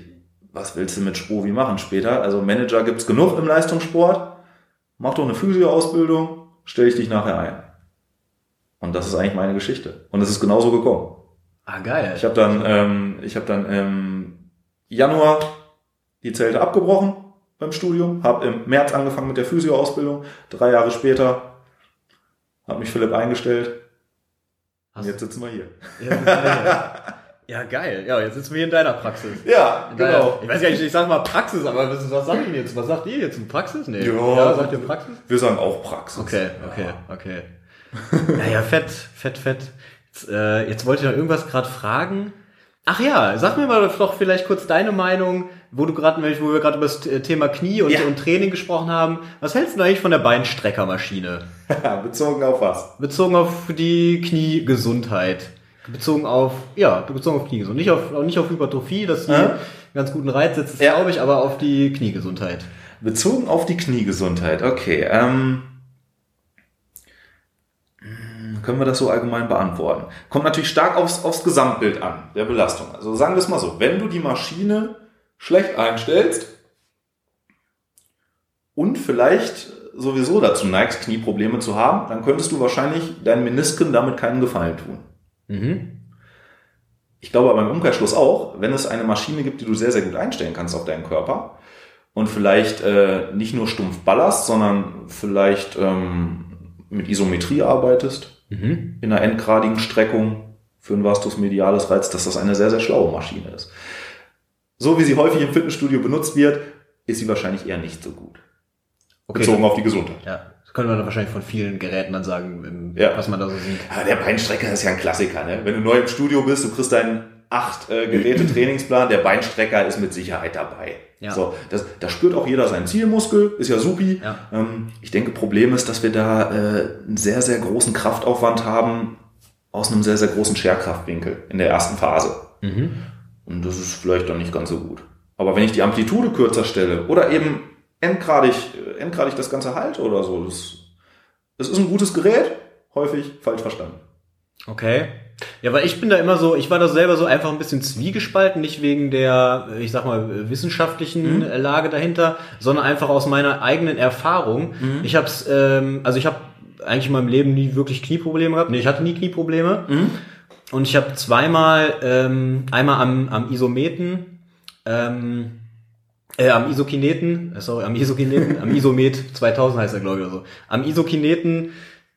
was willst du mit Spovi machen später? Also Manager gibt's genug im Leistungssport. Mach doch eine Physio-Ausbildung, stell ich dich nachher ein. Und das ist eigentlich meine Geschichte. Und es ist genauso gekommen. Ah, geil. Ich habe dann, ähm, ich habe dann im Januar die Zelte abgebrochen beim Studium, habe im März angefangen mit der Physio-Ausbildung. Drei Jahre später hat mich Philipp eingestellt. Und Hast- jetzt sitzen wir hier. Ja, ja, geil. Ja, jetzt sitzen wir hier in deiner Praxis. Ja, In genau. Deiner, ich weiß gar nicht, ich sag mal Praxis, aber was, was sagt ihr jetzt? Was sagt ihr jetzt? Praxis? Nee. Ja. sagt ihr Praxis? Wir sagen auch Praxis. Okay, okay, okay. [LAUGHS] Ja, ja, fett, fett, fett. Jetzt, äh, jetzt wollte ich noch irgendwas gerade fragen. Ach ja, sag mir mal doch vielleicht kurz deine Meinung, wo du gerade, wo wir gerade über das Thema Knie und, Ja. und Training gesprochen haben. Was hältst du eigentlich von der Beinstreckermaschine? [LAUGHS] Bezogen auf was? Bezogen auf die Kniegesundheit. Bezogen auf, ja, bezogen auf Kniegesundheit. Nicht auf, nicht auf Hypertrophie, dass die Ja. einen ganz guten Reiz setzt, Ja. glaube ich, aber auf die Kniegesundheit. Bezogen auf die Kniegesundheit. Okay. Ähm, hm, können wir das so allgemein beantworten? Kommt natürlich stark aufs, aufs Gesamtbild an, der Belastung. Also sagen wir es mal so, wenn du die Maschine schlecht einstellst und vielleicht sowieso dazu neigst, Knieprobleme zu haben, dann könntest du wahrscheinlich deinen Menisken damit keinen Gefallen tun. Mhm. Ich glaube aber im Umkehrschluss auch, wenn es eine Maschine gibt, die du sehr, sehr gut einstellen kannst auf deinen Körper und vielleicht äh, nicht nur stumpf ballerst, sondern vielleicht ähm, mit Isometrie arbeitest, Mhm. in einer endgradigen Streckung für ein Vastus mediales Reiz, dass das eine sehr, sehr schlaue Maschine ist. So wie sie häufig im Fitnessstudio benutzt wird, ist sie wahrscheinlich eher nicht so gut. Okay, Bezogen auf die Gesundheit. Ja, das können wir dann wahrscheinlich von vielen Geräten dann sagen, im- Ja. was man da so sieht. Ja, der Beinstrecker ist ja ein Klassiker. Ne? Wenn du neu im Studio bist, du kriegst deinen acht äh, Geräte [CLEARS THROAT] Trainingsplan, der Beinstrecker ist mit Sicherheit dabei. Ja. So, das, da spürt auch jeder seinen Zielmuskel, ist ja supi. Ja. Ähm, ich denke, Problem ist, dass wir da äh, einen sehr, sehr großen Kraftaufwand haben aus einem sehr, sehr großen Scherkraftwinkel in der ersten Phase. Mhm. Und das ist vielleicht dann nicht ganz so gut. Aber wenn ich die Amplitude kürzer stelle oder eben endgradig, äh, endgradig das Ganze halte oder so, das, das ist ein gutes Gerät, häufig falsch verstanden. Okay. Ja, weil ich bin da immer so, ich war da selber so einfach ein bisschen zwiegespalten, nicht wegen der, ich sag mal, wissenschaftlichen Mhm. Lage dahinter, sondern einfach aus meiner eigenen Erfahrung. Mhm. Ich hab's, ähm, also ich habe eigentlich in meinem Leben nie wirklich Knieprobleme gehabt. Nee, ich hatte nie Knieprobleme. Und ich habe zweimal, ähm, einmal am, am Isometen, ähm, äh, am Isokineten, äh, sorry, am Isokineten, am Isomet [LAUGHS] 2000 heißt er, glaube ich, oder so. Am Isokineten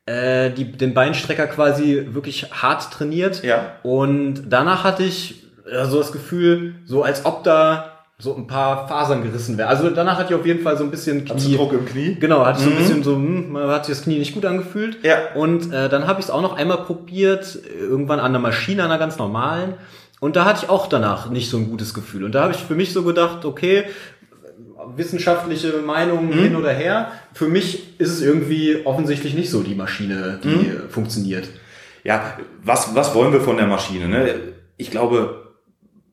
äh, die, den Beinstrecker quasi wirklich hart trainiert. Ja. Und danach hatte ich äh, so das Gefühl, so als ob da so ein paar Fasern gerissen wären. Also danach hatte ich auf jeden Fall so ein bisschen Knie. Druck im Knie? Genau, hatte ich so ein Mhm. bisschen so, hm, man hat sich das Knie nicht gut angefühlt. Ja. Und äh, dann habe ich es auch noch einmal probiert, irgendwann an einer Maschine, an einer ganz normalen. Und da hatte ich auch danach nicht so ein gutes Gefühl. Und da habe ich für mich so gedacht, okay, wissenschaftliche Meinungen Mhm. hin oder her. Für mich ist es irgendwie offensichtlich nicht so die Maschine, die Mhm. funktioniert. Ja, was, was wollen wir von der Maschine? Ne? Ich glaube,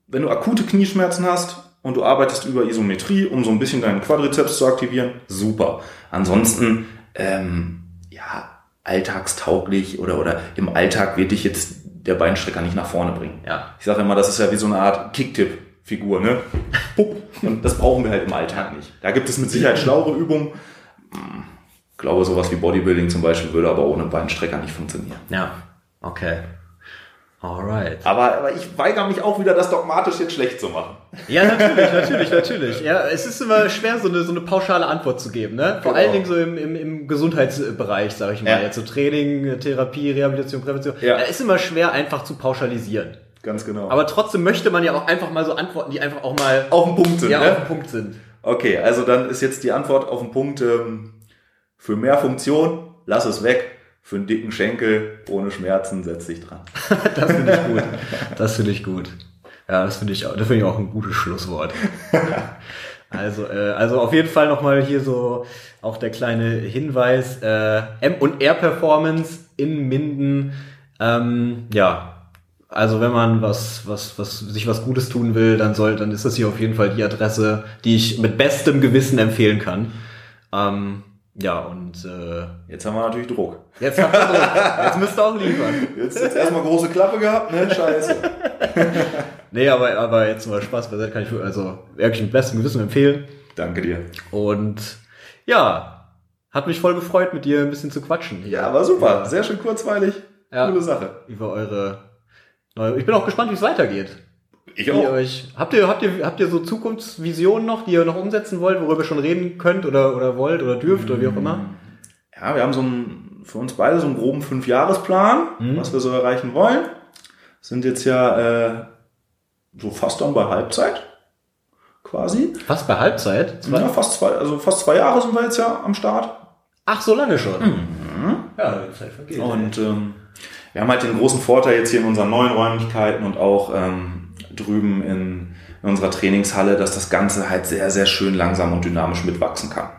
wenn du akute Knieschmerzen hast und du arbeitest über Isometrie, um so ein bisschen deinen Quadrizeps zu aktivieren, super. Ansonsten, ähm, ja, alltagstauglich oder, oder im Alltag wird dich jetzt der Beinstrecker nicht nach vorne bringen. Ja. Ich sage immer, das ist ja wie so eine Art Kicktipp-Figur, ne? Pupp. Und das brauchen wir halt im Alltag nicht. Da gibt es mit Sicherheit [LAUGHS] schlauere Übungen. Ich glaube, sowas wie Bodybuilding zum Beispiel würde aber ohne Beinstrecker nicht funktionieren. Ja. Okay. Alright. Aber, aber ich weigere mich auch wieder, das dogmatisch jetzt schlecht zu machen. Ja, natürlich, natürlich, natürlich. Ja, es ist immer schwer, so eine, so eine pauschale Antwort zu geben, ne? Vor Genau. allen Dingen so im, im, im Gesundheitsbereich, sage ich mal. Ja. Jetzt so Training, Therapie, Rehabilitation, Prävention. Ja. Da ist immer schwer, einfach zu pauschalisieren. Ganz genau. Aber trotzdem möchte man ja auch einfach mal so Antworten, die einfach auch mal auf den Punkt sind, ja, ne? auf den Punkt sind. Okay, also dann ist jetzt die Antwort auf den Punkt, ähm, für mehr Funktion, lass es weg. Für einen dicken Schenkel, ohne Schmerzen, setz dich dran. [LAUGHS] Das finde ich gut. Das finde ich gut. Ja, das finde ich, auch- das finde ich auch ein gutes Schlusswort. [LAUGHS] Also, äh, also auf jeden Fall nochmal hier so auch der kleine Hinweis, äh, M und R Performance in Minden. Ähm, ja, also wenn man was, was, was, sich was Gutes tun will, dann soll, dann ist das hier auf jeden Fall die Adresse, die ich mit bestem Gewissen empfehlen kann. Ähm, ja, und äh, Jetzt haben wir natürlich Druck. jetzt habt ihr Druck. Jetzt müsst ihr auch liefern. Jetzt, jetzt erstmal große Klappe gehabt, ne? Scheiße. [LAUGHS] Nee, aber, aber jetzt mal Spaß beiseite kann ich also wirklich mit bestem Gewissen empfehlen. Danke dir. Und ja, hat mich voll gefreut, mit dir ein bisschen zu quatschen. Ja, war super. Sehr schön kurzweilig. Ja. Coole Sache. Über eure. Ich bin auch gespannt, wie es weitergeht. Ich auch. euch, habt ihr, habt ihr, habt ihr so Zukunftsvisionen noch, die ihr noch umsetzen wollt, worüber ihr schon reden könnt oder, oder wollt oder dürft oder wie auch immer? Ja, wir haben so einen, für uns beide so einen groben Fünfjahresplan, Mhm. was wir so erreichen wollen. Sind jetzt ja äh, so fast dann bei Halbzeit, quasi. Fast bei Halbzeit? Zwei- Ja, fast zwei, also fast zwei Jahre sind wir jetzt ja am Start. Ach, so lange schon. Ja, die Zeit vergeht. Und ähm, wir haben halt den großen Vorteil jetzt hier in unseren neuen Räumlichkeiten und auch ähm, drüben in, in unserer Trainingshalle, dass das Ganze halt sehr, sehr schön langsam und dynamisch mitwachsen kann.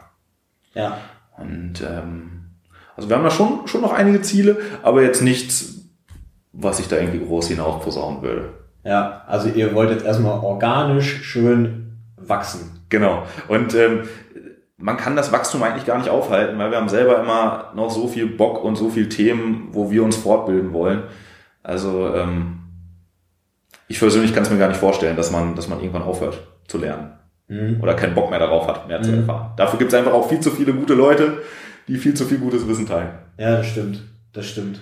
ja. Und ähm, also wir haben da schon, schon noch einige Ziele, aber jetzt nichts, was ich da irgendwie groß hinaus posaunen würde. Ja, also ihr wollt jetzt erstmal organisch schön wachsen. Genau. Und ähm, man kann das Wachstum eigentlich gar nicht aufhalten, weil wir haben selber immer noch so viel Bock und so viel Themen, wo wir uns fortbilden wollen. Also ähm, ich persönlich kann es mir gar nicht vorstellen, dass man, dass man irgendwann aufhört zu lernen Mhm. oder keinen Bock mehr darauf hat, mehr zu Mhm. erfahren. Dafür gibt es einfach auch viel zu viele gute Leute, die viel zu viel gutes Wissen teilen. Ja, das stimmt. Das stimmt.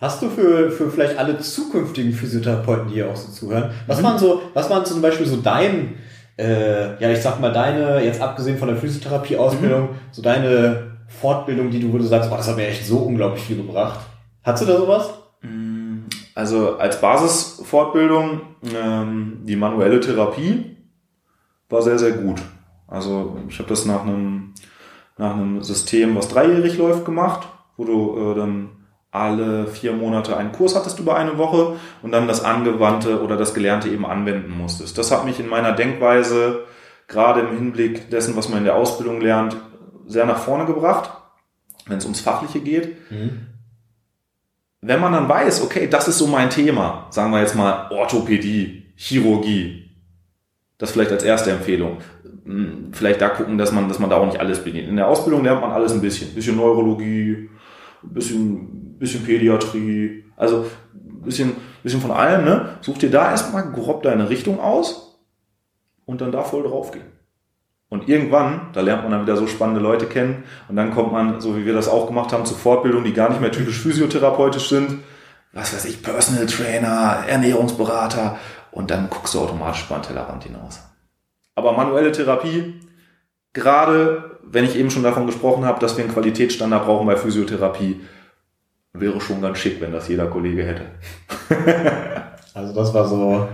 Hast du für, für vielleicht alle zukünftigen Physiotherapeuten, die hier auch so zuhören, was waren so, was waren zum Beispiel so dein, äh, ja, ich sag mal, deine, jetzt abgesehen von der Physiotherapie-Ausbildung, so deine Fortbildung, die du, wo du sagst, boah, das hat mir echt so unglaublich viel gebracht. Hast du da sowas? Also als Basisfortbildung ähm, die manuelle Therapie war sehr, sehr gut. Also ich habe das nach einem, nach einem System, was dreijährig läuft, gemacht, wo du äh, dann alle vier Monate einen Kurs hattest über eine Woche und dann das Angewandte oder das Gelernte eben anwenden musstest. Das hat mich in meiner Denkweise, gerade im Hinblick dessen, was man in der Ausbildung lernt, sehr nach vorne gebracht, wenn es ums Fachliche geht. Mhm. Wenn man dann weiß, okay, das ist so mein Thema, sagen wir jetzt mal Orthopädie, Chirurgie, das vielleicht als erste Empfehlung. Hm, vielleicht da gucken, dass man, dass man da auch nicht alles bedient. In der Ausbildung lernt man alles ein bisschen. Ein bisschen Neurologie, bisschen, bisschen Pädiatrie, also bisschen, bisschen von allem, ne? Such dir da erstmal grob deine Richtung aus und dann da voll drauf gehen. Und irgendwann, da lernt man dann wieder so spannende Leute kennen und dann kommt man, so wie wir das auch gemacht haben, zu Fortbildungen, die gar nicht mehr typisch physiotherapeutisch sind. Was weiß ich, Personal Trainer, Ernährungsberater und dann guckst du automatisch über den Tellerrand hinaus. Aber manuelle Therapie, gerade wenn ich eben schon davon gesprochen habe, dass wir einen Qualitätsstandard brauchen bei Physiotherapie, wäre schon ganz schick, wenn das jeder Kollege hätte. [LAUGHS] also das war so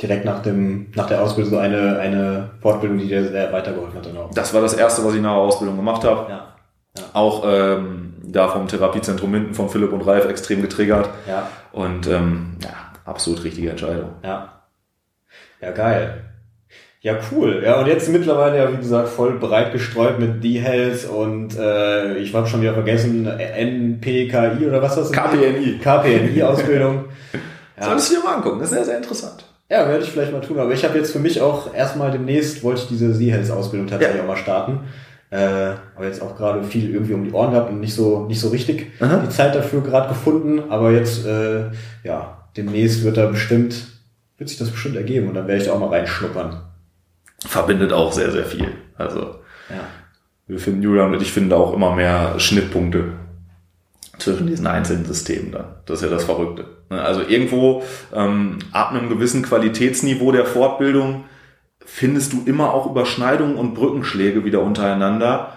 direkt nach dem nach der Ausbildung so eine eine Fortbildung, die dir sehr weitergeholfen hat. Genau. Das war das erste, was ich nach der Ausbildung gemacht habe. Ja. ja. Auch ähm, da vom Therapiezentrum Minden von Philipp und Ralf extrem getriggert. Ja. Und ähm, ja, absolut richtige Entscheidung. Ja. Ja, geil. Ja, cool. Ja, und jetzt mittlerweile ja, wie gesagt, voll breit gestreut mit D-Health und äh, ich habe schon wieder vergessen, NPKI oder was [LAUGHS] das ist? KPNI. KPNI-Ausbildung. ja. Solltest du dir mal angucken, das ist sehr, sehr interessant. Ja, werde ich vielleicht mal tun. Aber ich habe jetzt für mich auch erstmal demnächst, wollte ich diese Z-Health-Ausbildung tatsächlich ja. auch mal starten. Äh, aber jetzt auch gerade viel irgendwie um die Ohren gehabt und nicht so, nicht so richtig Aha. die Zeit dafür gerade gefunden. Aber jetzt, äh, ja, demnächst wird da bestimmt, wird sich das bestimmt ergeben und dann werde ich da auch mal reinschnuppern verbindet auch sehr, sehr viel. Also ja. wir finden Julian und ich finde auch immer mehr Schnittpunkte zwischen diesen einzelnen Systemen dann. Das ist ja das Verrückte. Also irgendwo ähm, ab einem gewissen Qualitätsniveau der Fortbildung findest du immer auch Überschneidungen und Brückenschläge wieder untereinander.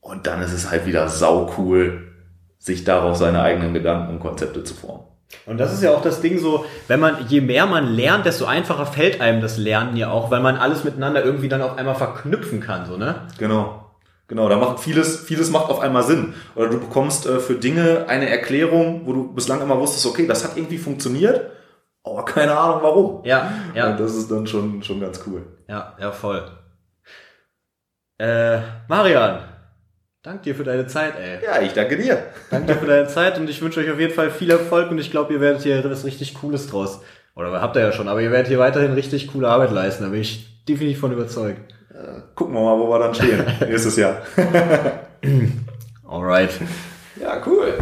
Und dann ist es halt wieder sau cool, sich daraus seine eigenen Gedanken und Konzepte zu formen. Und das ist ja auch das Ding so, wenn man, je mehr man lernt, desto einfacher fällt einem das Lernen ja auch, weil man alles miteinander irgendwie dann auf einmal verknüpfen kann, so, ne? Genau. Genau, da macht vieles, vieles macht auf einmal Sinn. Oder du bekommst äh, für Dinge eine Erklärung, wo du bislang immer wusstest, okay, das hat irgendwie funktioniert, aber keine Ahnung warum. Ja, ja. Und das ist dann schon, schon ganz cool. Ja, ja, voll. Äh, Marian, Dank dir für deine Zeit, ey. Ja, ich danke dir. Danke dir für deine Zeit und ich wünsche euch auf jeden Fall viel Erfolg und ich glaube, ihr werdet hier was richtig Cooles draus. Oder habt ihr ja schon, aber ihr werdet hier weiterhin richtig coole Arbeit leisten, da bin ich definitiv von überzeugt. Äh, gucken wir mal, wo wir dann stehen. [LAUGHS] Nächstes Jahr. Alright. Ja, cool.